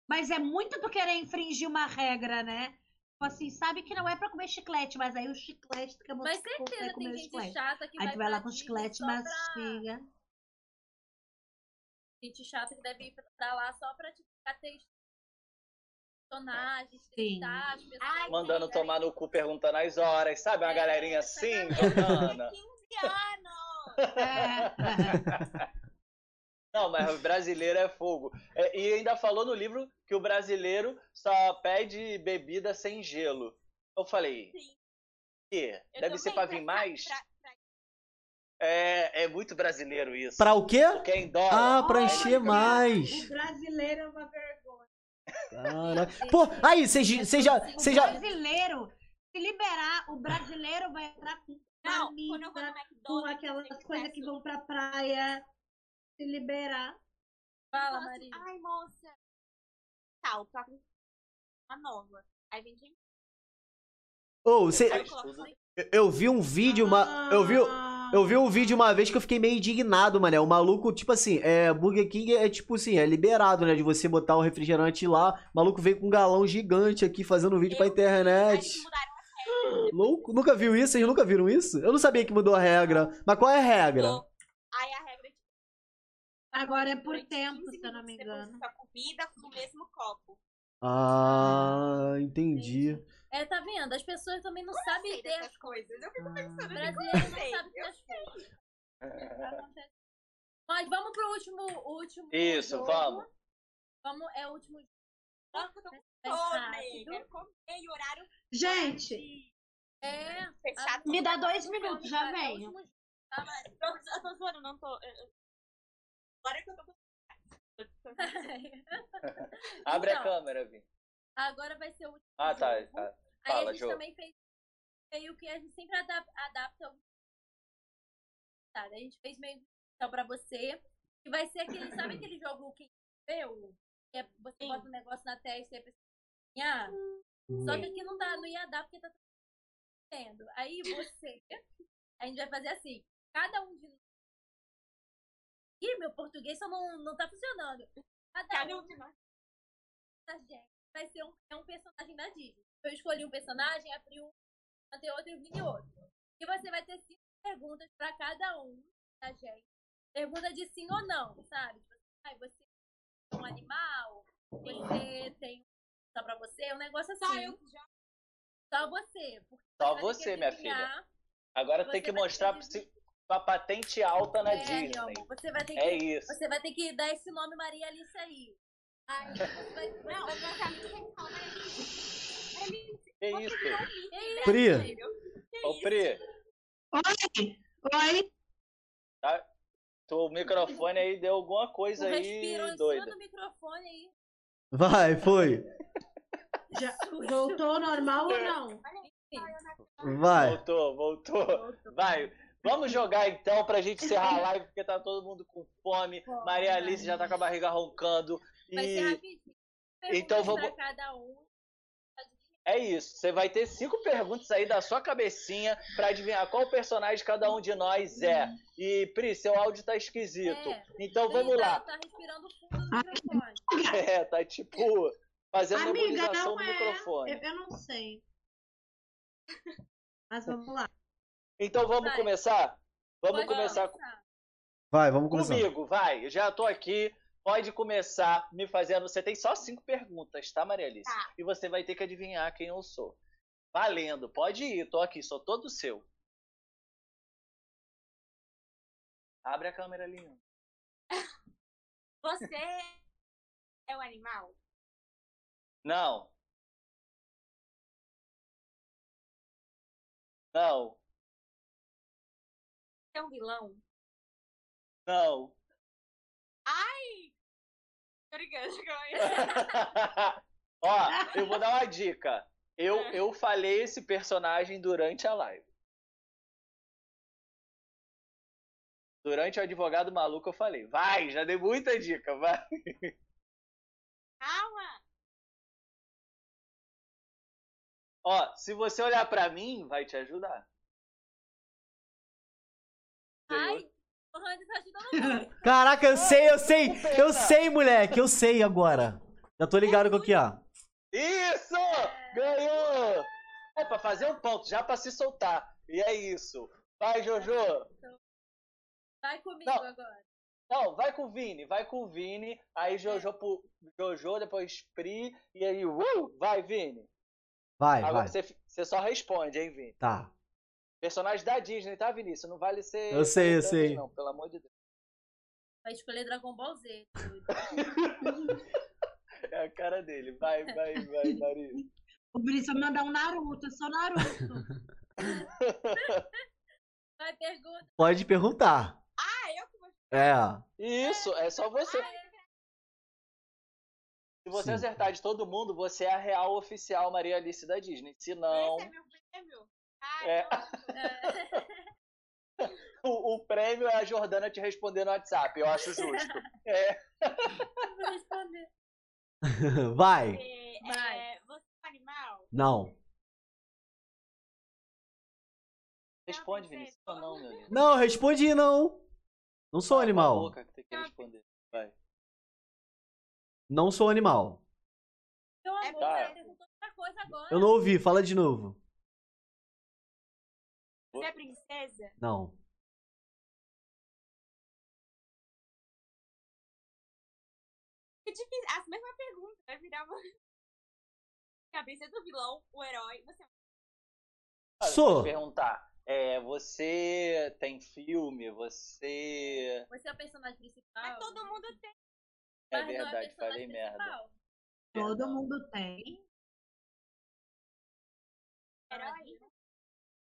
Mas é muito tu querer infringir uma regra, né? Tipo assim, sabe que não é pra comer chiclete, mas aí o chiclete tu quer Mas certeza tem gente chiclete. chata que Aí vai tu vai lá com chiclete, só pra-. Gente chata que deve ir pra lá só pra tipo, ficar testando personagens, Sim. testar as pessoas. Ai, Mandando sim, tomar no cu perguntando as horas, sabe? Uma É, galerinha assim, jogando. 15 anos! É. (laughs) Não, mas o brasileiro é fogo. É, e ainda falou no livro que o brasileiro só pede bebida sem gelo. Eu falei, Sim. que? Eu Deve ser pra vir pra- mais? pra- pra- É, é muito brasileiro isso. Pra o quê? Porque é em dólar. Ah, pra encher mais. O brasileiro é uma (laughs) Pô, aí, você já. O Você já. brasileiro, se liberar, o brasileiro vai entrar com Não, quando eu vou no camisa, McDonald's. Com aquelas coisas que vão pra praia. Se liberar. Fala, assim, Maria. Ai, moça. Tal, tá com uma nova. Aí vem de Ô, você. Eu assim, Eu vi um vídeo, uma. Eu vi. Eu vi um vídeo uma vez que eu fiquei meio indignado, mané. O maluco, tipo assim, é, Burger King é tipo assim, é liberado, né? De você botar o refrigerante lá. O maluco veio com um galão gigante aqui fazendo vídeo pra eu Aí internet. Louco? Nunca viu isso? Vocês nunca viram isso? Eu não sabia que mudou a regra. Mas qual é a regra? Aí a regra é tipo, Agora é por tempo, 15 se eu não me engano. Você sua comida no mesmo copo. Ah, entendi. É, tá vendo? As pessoas também não Eu sabem sei ter as dessas coisas. Eu fico Ah. pensando, brasileiro não sabe ter as coisas. Mas vamos pro último, último Isso, jogo. vamos. Vamos, é o último jogo. Nossa, eu tô com fome. horário Gente, É. fechado. Me dá dois minutos, já venho. Mari? Eu, eu tô zoando, não tô. Agora que eu tô com. (laughs) Abre a Então. câmera, Vi. Agora vai ser o último Ah, tá. jogo. tá. Aí Fala, a gente Jo. também fez meio que a gente sempre adapta, adapta algum- tá, A gente fez meio então pra você. Que vai ser aquele, sabe (coughs) aquele jogo que? Que é, você Sim. bota um negócio na testa e a pessoa ganhar. Só que aqui não dá, não ia dar porque tá tendo. Aí você, a gente vai fazer assim, cada um de Ih, meu português só não, não tá funcionando. Cada, Cada um de nós. da gente vai ser um, é um personagem da Disney. Eu escolhi um personagem, abri um, mandei outro e vim outro. E você vai ter cinco perguntas pra cada um da gente. Pergunta de sim ou não, sabe? Tipo assim, ai, você é um animal? Você tem só pra você? Um negócio assim. Só eu já. Só você. Porque Só você, minha adivinhar. Agora Você tem que mostrar que se- sua patente alta na É, meu Disney. amor, você vai ter que É isso. Você vai ter que dar esse nome Maria Alice aí. Aí você vai. Não, mas meus amigos sempre falam, mas. Pra mim, Que isso? Ei, Pri. Que Ô, isso? Pri, oi, oi. o microfone aí deu alguma tu coisa aí doida. do microfone aí. Vai, foi. Já (laughs) voltou normal ou não? Vai. Voltou, voltou. Vai. Vamos jogar então pra gente encerrar a live, porque tá todo mundo com fome. Maria Alice já tá com a barriga roncando. Vai ser E rapidinho. Perguntas Então vamos- cada um. é isso. Você vai ter cinco perguntas aí da sua cabecinha pra adivinhar qual personagem cada um de nós é. E, Pri, seu áudio tá esquisito. É. Então vamos Pri, lá. Tá, tá respirando fundo do microfone. É, tá tipo fazendo Amiga, não do é. microfone. Eu, eu não sei. Mas vamos lá. Então vamos Vai. começar? Vamos Pode começar com-. Vai, vamos começar. comigo, vai. Eu já tô aqui. Pode começar me fazendo. Você tem só cinco perguntas, tá, Maria Alice? Tá. E você vai ter que adivinhar quem eu sou. Valendo, pode ir, tô aqui, sou todo seu. Abre a câmera ali. (laughs) Você é o animal? Não. Não. Você é um vilão? Não. Ai! Brincando, calma. (laughs) Ó, eu vou dar uma dica. Eu, É. eu falei esse personagem durante a live. Durante o advogado maluco eu falei. Vai, já dei muita dica, vai. Calma! Ó, se você olhar pra mim, vai te ajudar. Ai, tá. (laughs) Caraca, eu sei, eu sei. Eu sei, moleque. Eu sei agora. Já tô ligado com o que, ó. Isso! Ganhou! É pra fazer um ponto, já pra se soltar. E é isso. Vai, Jojo. Vai comigo Não. agora. Não, vai com o Vini, vai com o Vini. Aí Jojo, pro, Jojo depois Pri. E aí, uh, vai, Vini. Vai, Agora vai. você, você só responde, hein, Vini. Tá. Personagem da Disney, tá, Vinícius? Não vale ser. Eu sei, eu sei. Não, pelo amor de Deus. Vai escolher Dragon Ball Z. (laughs) É a cara dele. Vai, vai, vai, Maria. (laughs) O Brice vai mandar um Naruto, eu sou Naruto. (laughs) Vai, pergunta. Pode perguntar. Ah, eu que vou. É. Isso, é só você. Ah, é. Se você Sim. acertar de todo mundo, você é a real oficial Maria Alice da Disney. Se não, Esse é meu prêmio? Ah, É. não. É, (laughs) o, o prêmio é a Jordana te responder no WhatsApp. Eu acho justo. (laughs) É. eu vou responder. Vai. (laughs) Você, Vai. é, você é um animal? Não. Responde, Vinícius. Ou não, meu lindo. Não, respondi não. Não sou animal. boca que tem que responder. Vai. Não sou animal. Meu É amor, tá. outra coisa agora. Eu não ouvi, fala de novo. Você é princesa? Não. Que difícil. A mesma pergunta vai virar uma. (laughs) A princesa do vilão, o herói. Você é Sou. deixa eu perguntar. É, você tem filme? Você. Você é o personagem principal. Mas todo mundo tem. É mas não verdade, personagem falei merda. Todo Perdão. mundo tem. Herói.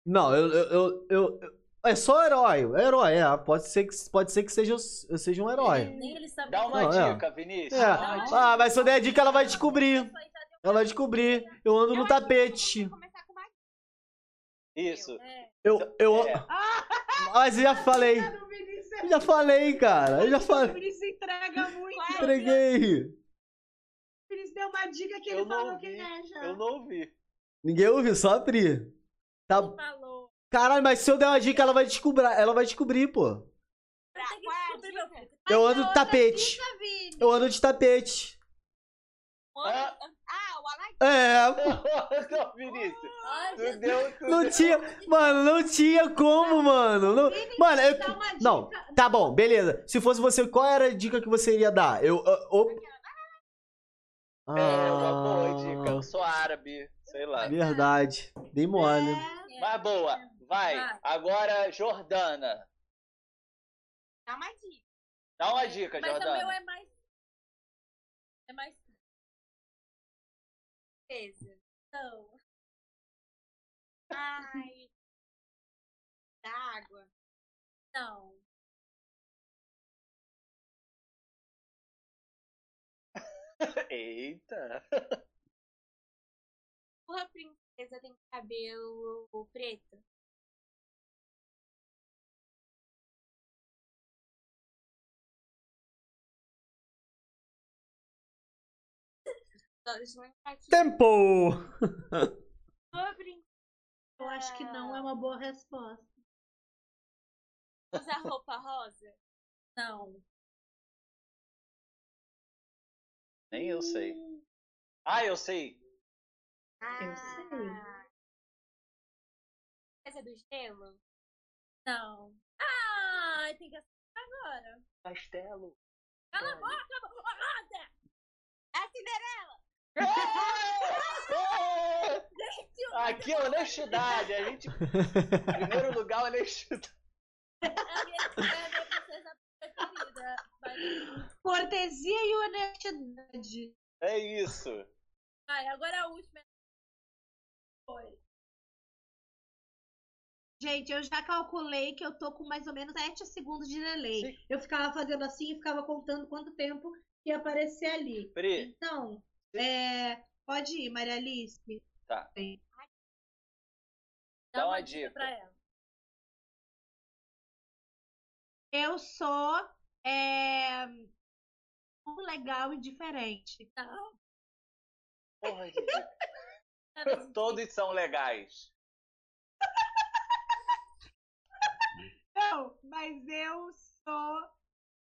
Não, eu, eu, eu, eu- eu- É só herói. É herói, é. Pode ser que, pode ser que seja, eu seja um herói. Nem ele sabe Dá o que uma Não, é. dica, Vinícius. É. Dá uma dica. Ah, mas se eu der a dica, ela vai descobrir. Ela vai descobrir. Eu ando no que tapete. Isso. É, Eu, eu. É. (laughs) Mas eu já falei. O Vinícius, Eu já falei, cara. Eu já o falei. Vinícius entrega (laughs) muito. É? Entreguei. O Vinícius deu uma dica que ele falou quem é já. Eu não ouvi. Ninguém ouviu, só a Pri. Tá. falou. Caralho, mas se eu der uma dica, ela vai descobrir. Ela vai descobrir, pô. É dica? Eu ando de tapete. Dica, Vini. Eu ando de tapete. Ah. Ah, o. É, (laughs) não, Vinícius. Tu deu, tu Não tinha. Mano, não tinha como, mano. Não- Mano, eu. dica. Não, tá bom, beleza. Se fosse você, qual era a dica que você iria dar? Eu. eu- op- É, uma boa dica. Ah, Eu sou árabe, sei lá. Verdade. Dei mole. É. Mas boa. Vai. Vai. Agora, Jordana. Dá uma dica. Dá uma dica, Mas o meu Jordana. é mais. É mais. Beleza. Não. Ai. Da água. Não. (laughs) Eita. Sua princesa tem cabelo preto? Tempo! (laughs) Eu acho que não é uma boa resposta. usa roupa rosa? Não. Nem eu sei. Ah, eu sei. Eu sei. Ah. Princesa do gelo? Não. Ai, tem que acertar agora. Castelo. Cala a boca, roda! É a Cinderela. É! (laughs) Aqui é honestidade. A gente. Primeiro lugar, honestidade. É a minha, é a minha princesa preferida. Cortesia e honestidade. É isso. vai, agora a última. Foi. Gente, eu já calculei que eu tô com mais ou menos 7 segundos de delay. Eu ficava fazendo assim e ficava contando quanto tempo ia aparecer ali. Pri, Então, é, pode ir, Maria Alice. Tá. Sim. Dá uma dica. pra ela. Eu sou é, um legal e diferente. Não. porra de dica. (laughs) Todos são legais. Não, mas eu sou.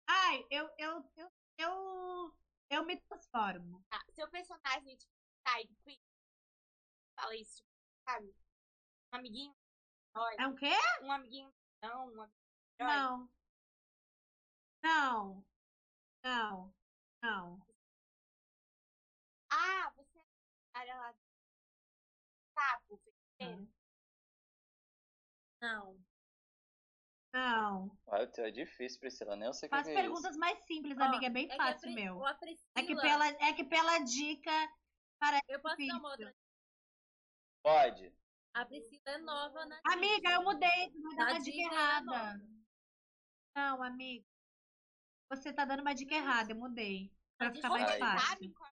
Ai, eu, eu, eu, eu, eu me transformo. Tá, seu personagem, tipo, Tide Queen. Fala isso, tipo, sabe? Um amiguinho. É um quê? um amiguinho. Não, um amiguinho. Não. Não. Não. Não. Ah, sapo. Não. Não. Ah, o teu é difícil, Priscila. Nem eu sei o que Faz é perguntas isso. mais simples, Ó, amiga. É bem é que a fácil, Pri- meu. A Priscila, É que, pela, é que pela dica. Eu posso dar uma difícil. outra. Pode. A Priscila é nova na Amiga, eu mudei. Tu vai dar uma dica é errada. nova. Não, amiga. Você tá dando uma dica errada. Eu mudei. Pra A ficar mais fácil. Sabe qual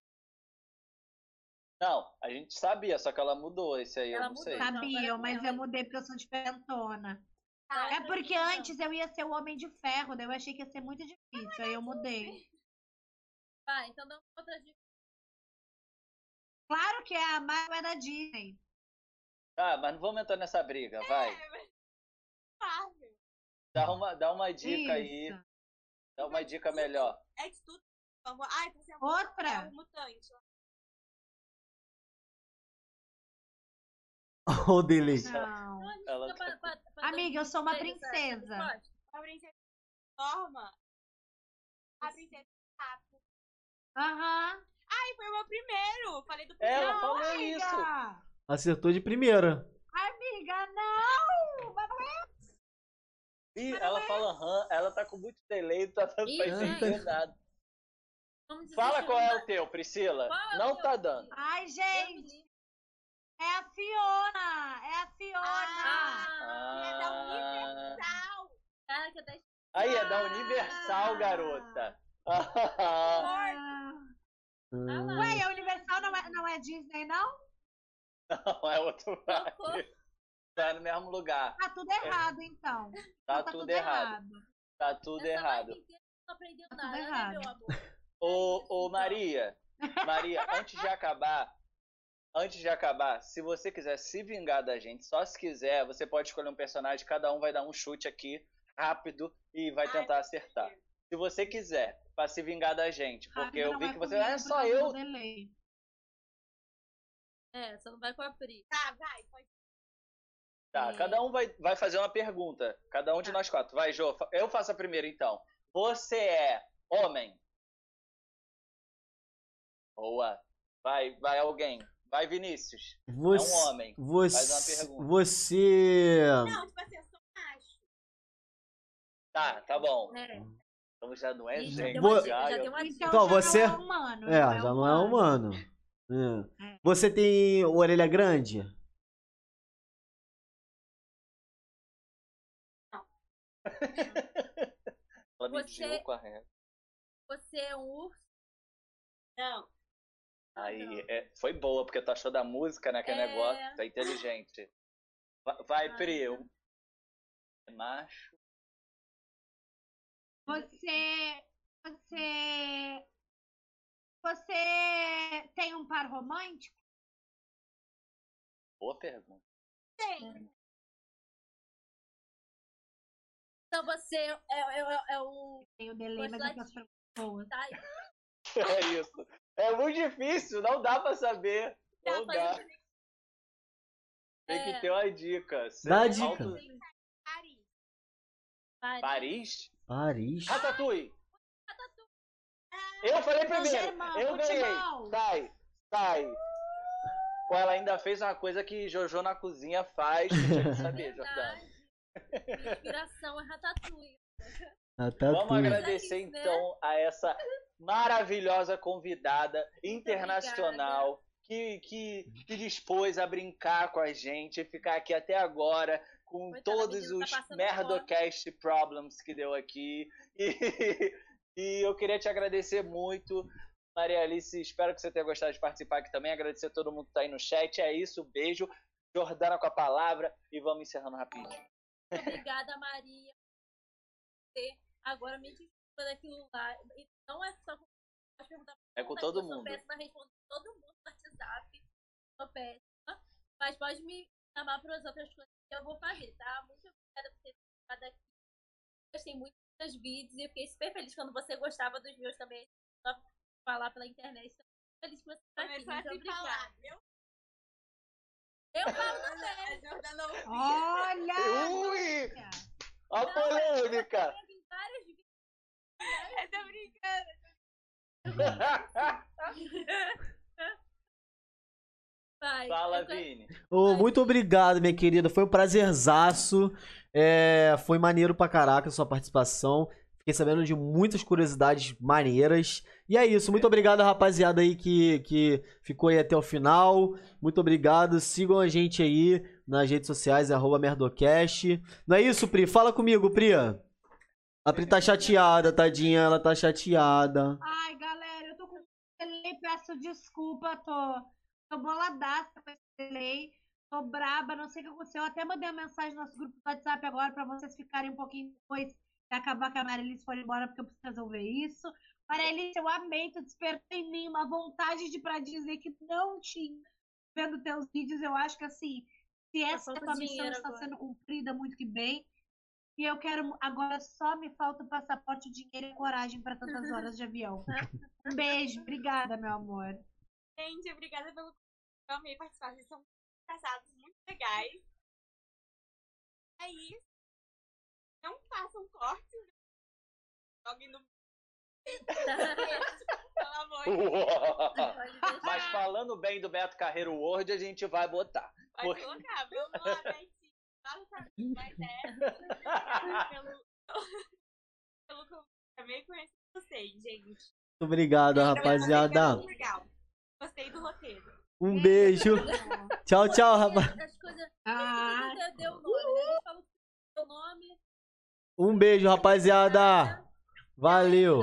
Não, a gente sabia, só que ela mudou esse aí, eu Ela não mudou, sei. sabe? Sabiam, mas eu mudei porque eu sou diferentona. tá? É porque antes eu ia ser o Homem de Ferro, daí eu achei que ia ser muito difícil. Aí eu mudei. Vai, então dá uma outra dica. Claro que é a Marvel é da Disney. Ah, mas não vamos entrar nessa briga, vai. É, mas- Marvel. Dá uma, dá uma dica aí, Isso. dá uma dica melhor. É de tudo. Vamos- Ai, você é Outra. é um mutante. Ó o delay. Não. Ela fica tá- Amiga, eu sou uma princesa. resposta. A princesa forma. A princesa sapo. Aham. Ai, foi o meu primeiro. Falei do primeiro. Ela falou amiga. isso. Acertou de primeira. Amiga, não! Mas não é Ih, ela fala aham, ela tá com muito delay, tá dando pra entender nada. Fala qual é uma- o teu, Priscila. Qual é o Não teu, tá dando. Ai, gente. É a Fiona! É a Fiona! Ah, É da Ah, Universal. cara, que até aí é da Universal, garota. Ah. Ah, Ué, a Universal não é, não é Disney, não? Não, é outro parque. Tá no mesmo lugar. Tá tudo errado, então. Tá, Então tudo, errado. Tá tudo Essa errado. inteira não aprendeu Tá tudo nada, né, errado. meu amor? Ô, ô Maria, Maria, antes de acabar, antes de acabar, se você quiser se vingar da gente, só se quiser, você pode escolher um personagem, cada um vai dar um chute aqui, rápido, e vai Ai, tentar acertar. Se você quiser, pra se vingar da gente, porque eu vi que você. comigo É só eu. É, você não vai com a Pri. Tá, vai. Pode. Tá, É. cada um vai, vai fazer uma pergunta. Cada um de Tá. nós quatro. Vai, Jô, eu faço a primeira então. Você é homem? Boa. Vai, vai alguém. Vai, Vinícius. Você, É um homem. Você, Faz uma pergunta. você, Não, tipo assim, eu sou macho. Tá, tá bom. É. Então já não é já gente. deu uma Boa. dica, já, já deu uma dica. Então, Então, já você- não é humano. é, já não é humano. É. Você tem orelha grande? (laughs) Ela Você- mediu com a régua. Você é um urso? Não. Aí, é, foi boa, porque tu achou da música, né? Que É. negócio. Tá inteligente. Va- Vai, Ai, Pri. eu- É macho. Você. Você. Você tem um par romântico? Boa pergunta. Tem. Então você é, é, é, é o. Tem o faço pra boas. Tá, (laughs) É isso. É muito difícil, não dá pra saber. tá Não dá. fazendo- Tem É. que ter uma dica. Dá a Você- dica. Alto- Paris. Paris. Paris? Paris. Ratatouille. Eu falei Meu primeiro. irmão, eu ganhei. futebol. Sai, sai. Pô, ela ainda fez uma coisa que Jojo na cozinha faz. Eu tinha que saber, (laughs) Jordana. Verdade. Minha inspiração é Ratatouille. Ah, tá Vamos agradecer é né? então a essa maravilhosa convidada internacional que, que se dispôs a brincar com a gente, ficar aqui até agora com Coitada, todos menina os tá Merdocast problems que deu aqui. (laughs) E, e eu queria te agradecer muito. Maria Alice, espero que você tenha gostado de participar aqui também. Agradecer a todo mundo que tá aí no chat. É isso, beijo. Jordana com a palavra e vamos encerrando rapidinho. Obrigada, Maria. Agora me daquilo lá. E não é só com pode perguntar pra É com todo eu sou mundo. péssima todo mundo no WhatsApp. Sou péssima. Mas pode me chamar para as outras coisas que eu vou fazer, tá? Muito obrigada por ter ficado aqui. Gostei muito dos seus vídeos e eu fiquei super feliz quando você gostava dos meus também. Só falar pela internet. Tô feliz que você tá aqui. Muito obrigada. falar. Eu falo (laughs) também. Olha! Ui! A polêmica! Eu tô brincando. Vai. Fala, Eu- Vini. Ô, muito obrigado, minha querida. Foi um prazerzaço. É, foi maneiro pra caraca a sua participação. Fiquei sabendo de muitas curiosidades maneiras. E é isso. Muito obrigado, rapaziada aí que, que ficou aí até o final. Muito obrigado. Sigam a gente aí nas redes sociais, arroba Merdocast. Não é isso, Pri? Fala comigo, Pri. A Pri tá chateada, tadinha. Ela tá chateada. Ai, galera, eu tô com delay, peço desculpa, tô, tô boladaça com esse delay, tô braba, não sei o que aconteceu. Eu até mandei uma mensagem no nosso grupo do WhatsApp agora pra vocês ficarem um pouquinho depois de acabar que a Marilis for embora, porque eu preciso resolver isso. Marilis, eu amei, tu despertou em mim uma vontade de pra dizer que não tinha. Vendo teus vídeos, eu acho que assim, se essa falta tua missão está agora. sendo cumprida muito que bem, e eu quero. Agora só me falta o passaporte, o dinheiro e coragem para tantas (laughs) horas de avião. Um beijo, obrigada, meu amor. Gente, obrigada pelo convite. Eu amei participar. Vocês são muito engraçados, muito legais. É isso. Não façam cortes. né? Joguem no. Pelo amor de Deus. Mas falando bem do Beto Carreiro Word, a gente vai botar. Pode Porque- colocar. Meu amor, Betinho. Fala pra mim, mas é. Obrigada pelo. (laughs) pelo convite. Amei conhecer vocês, gente. Muito obrigado, vocês, rapaziada. é muito legal. Gostei do roteiro. Um beijo. (laughs) Tchau, tchau, rapaz. Ah, né? Um beijo, rapaziada. Valeu.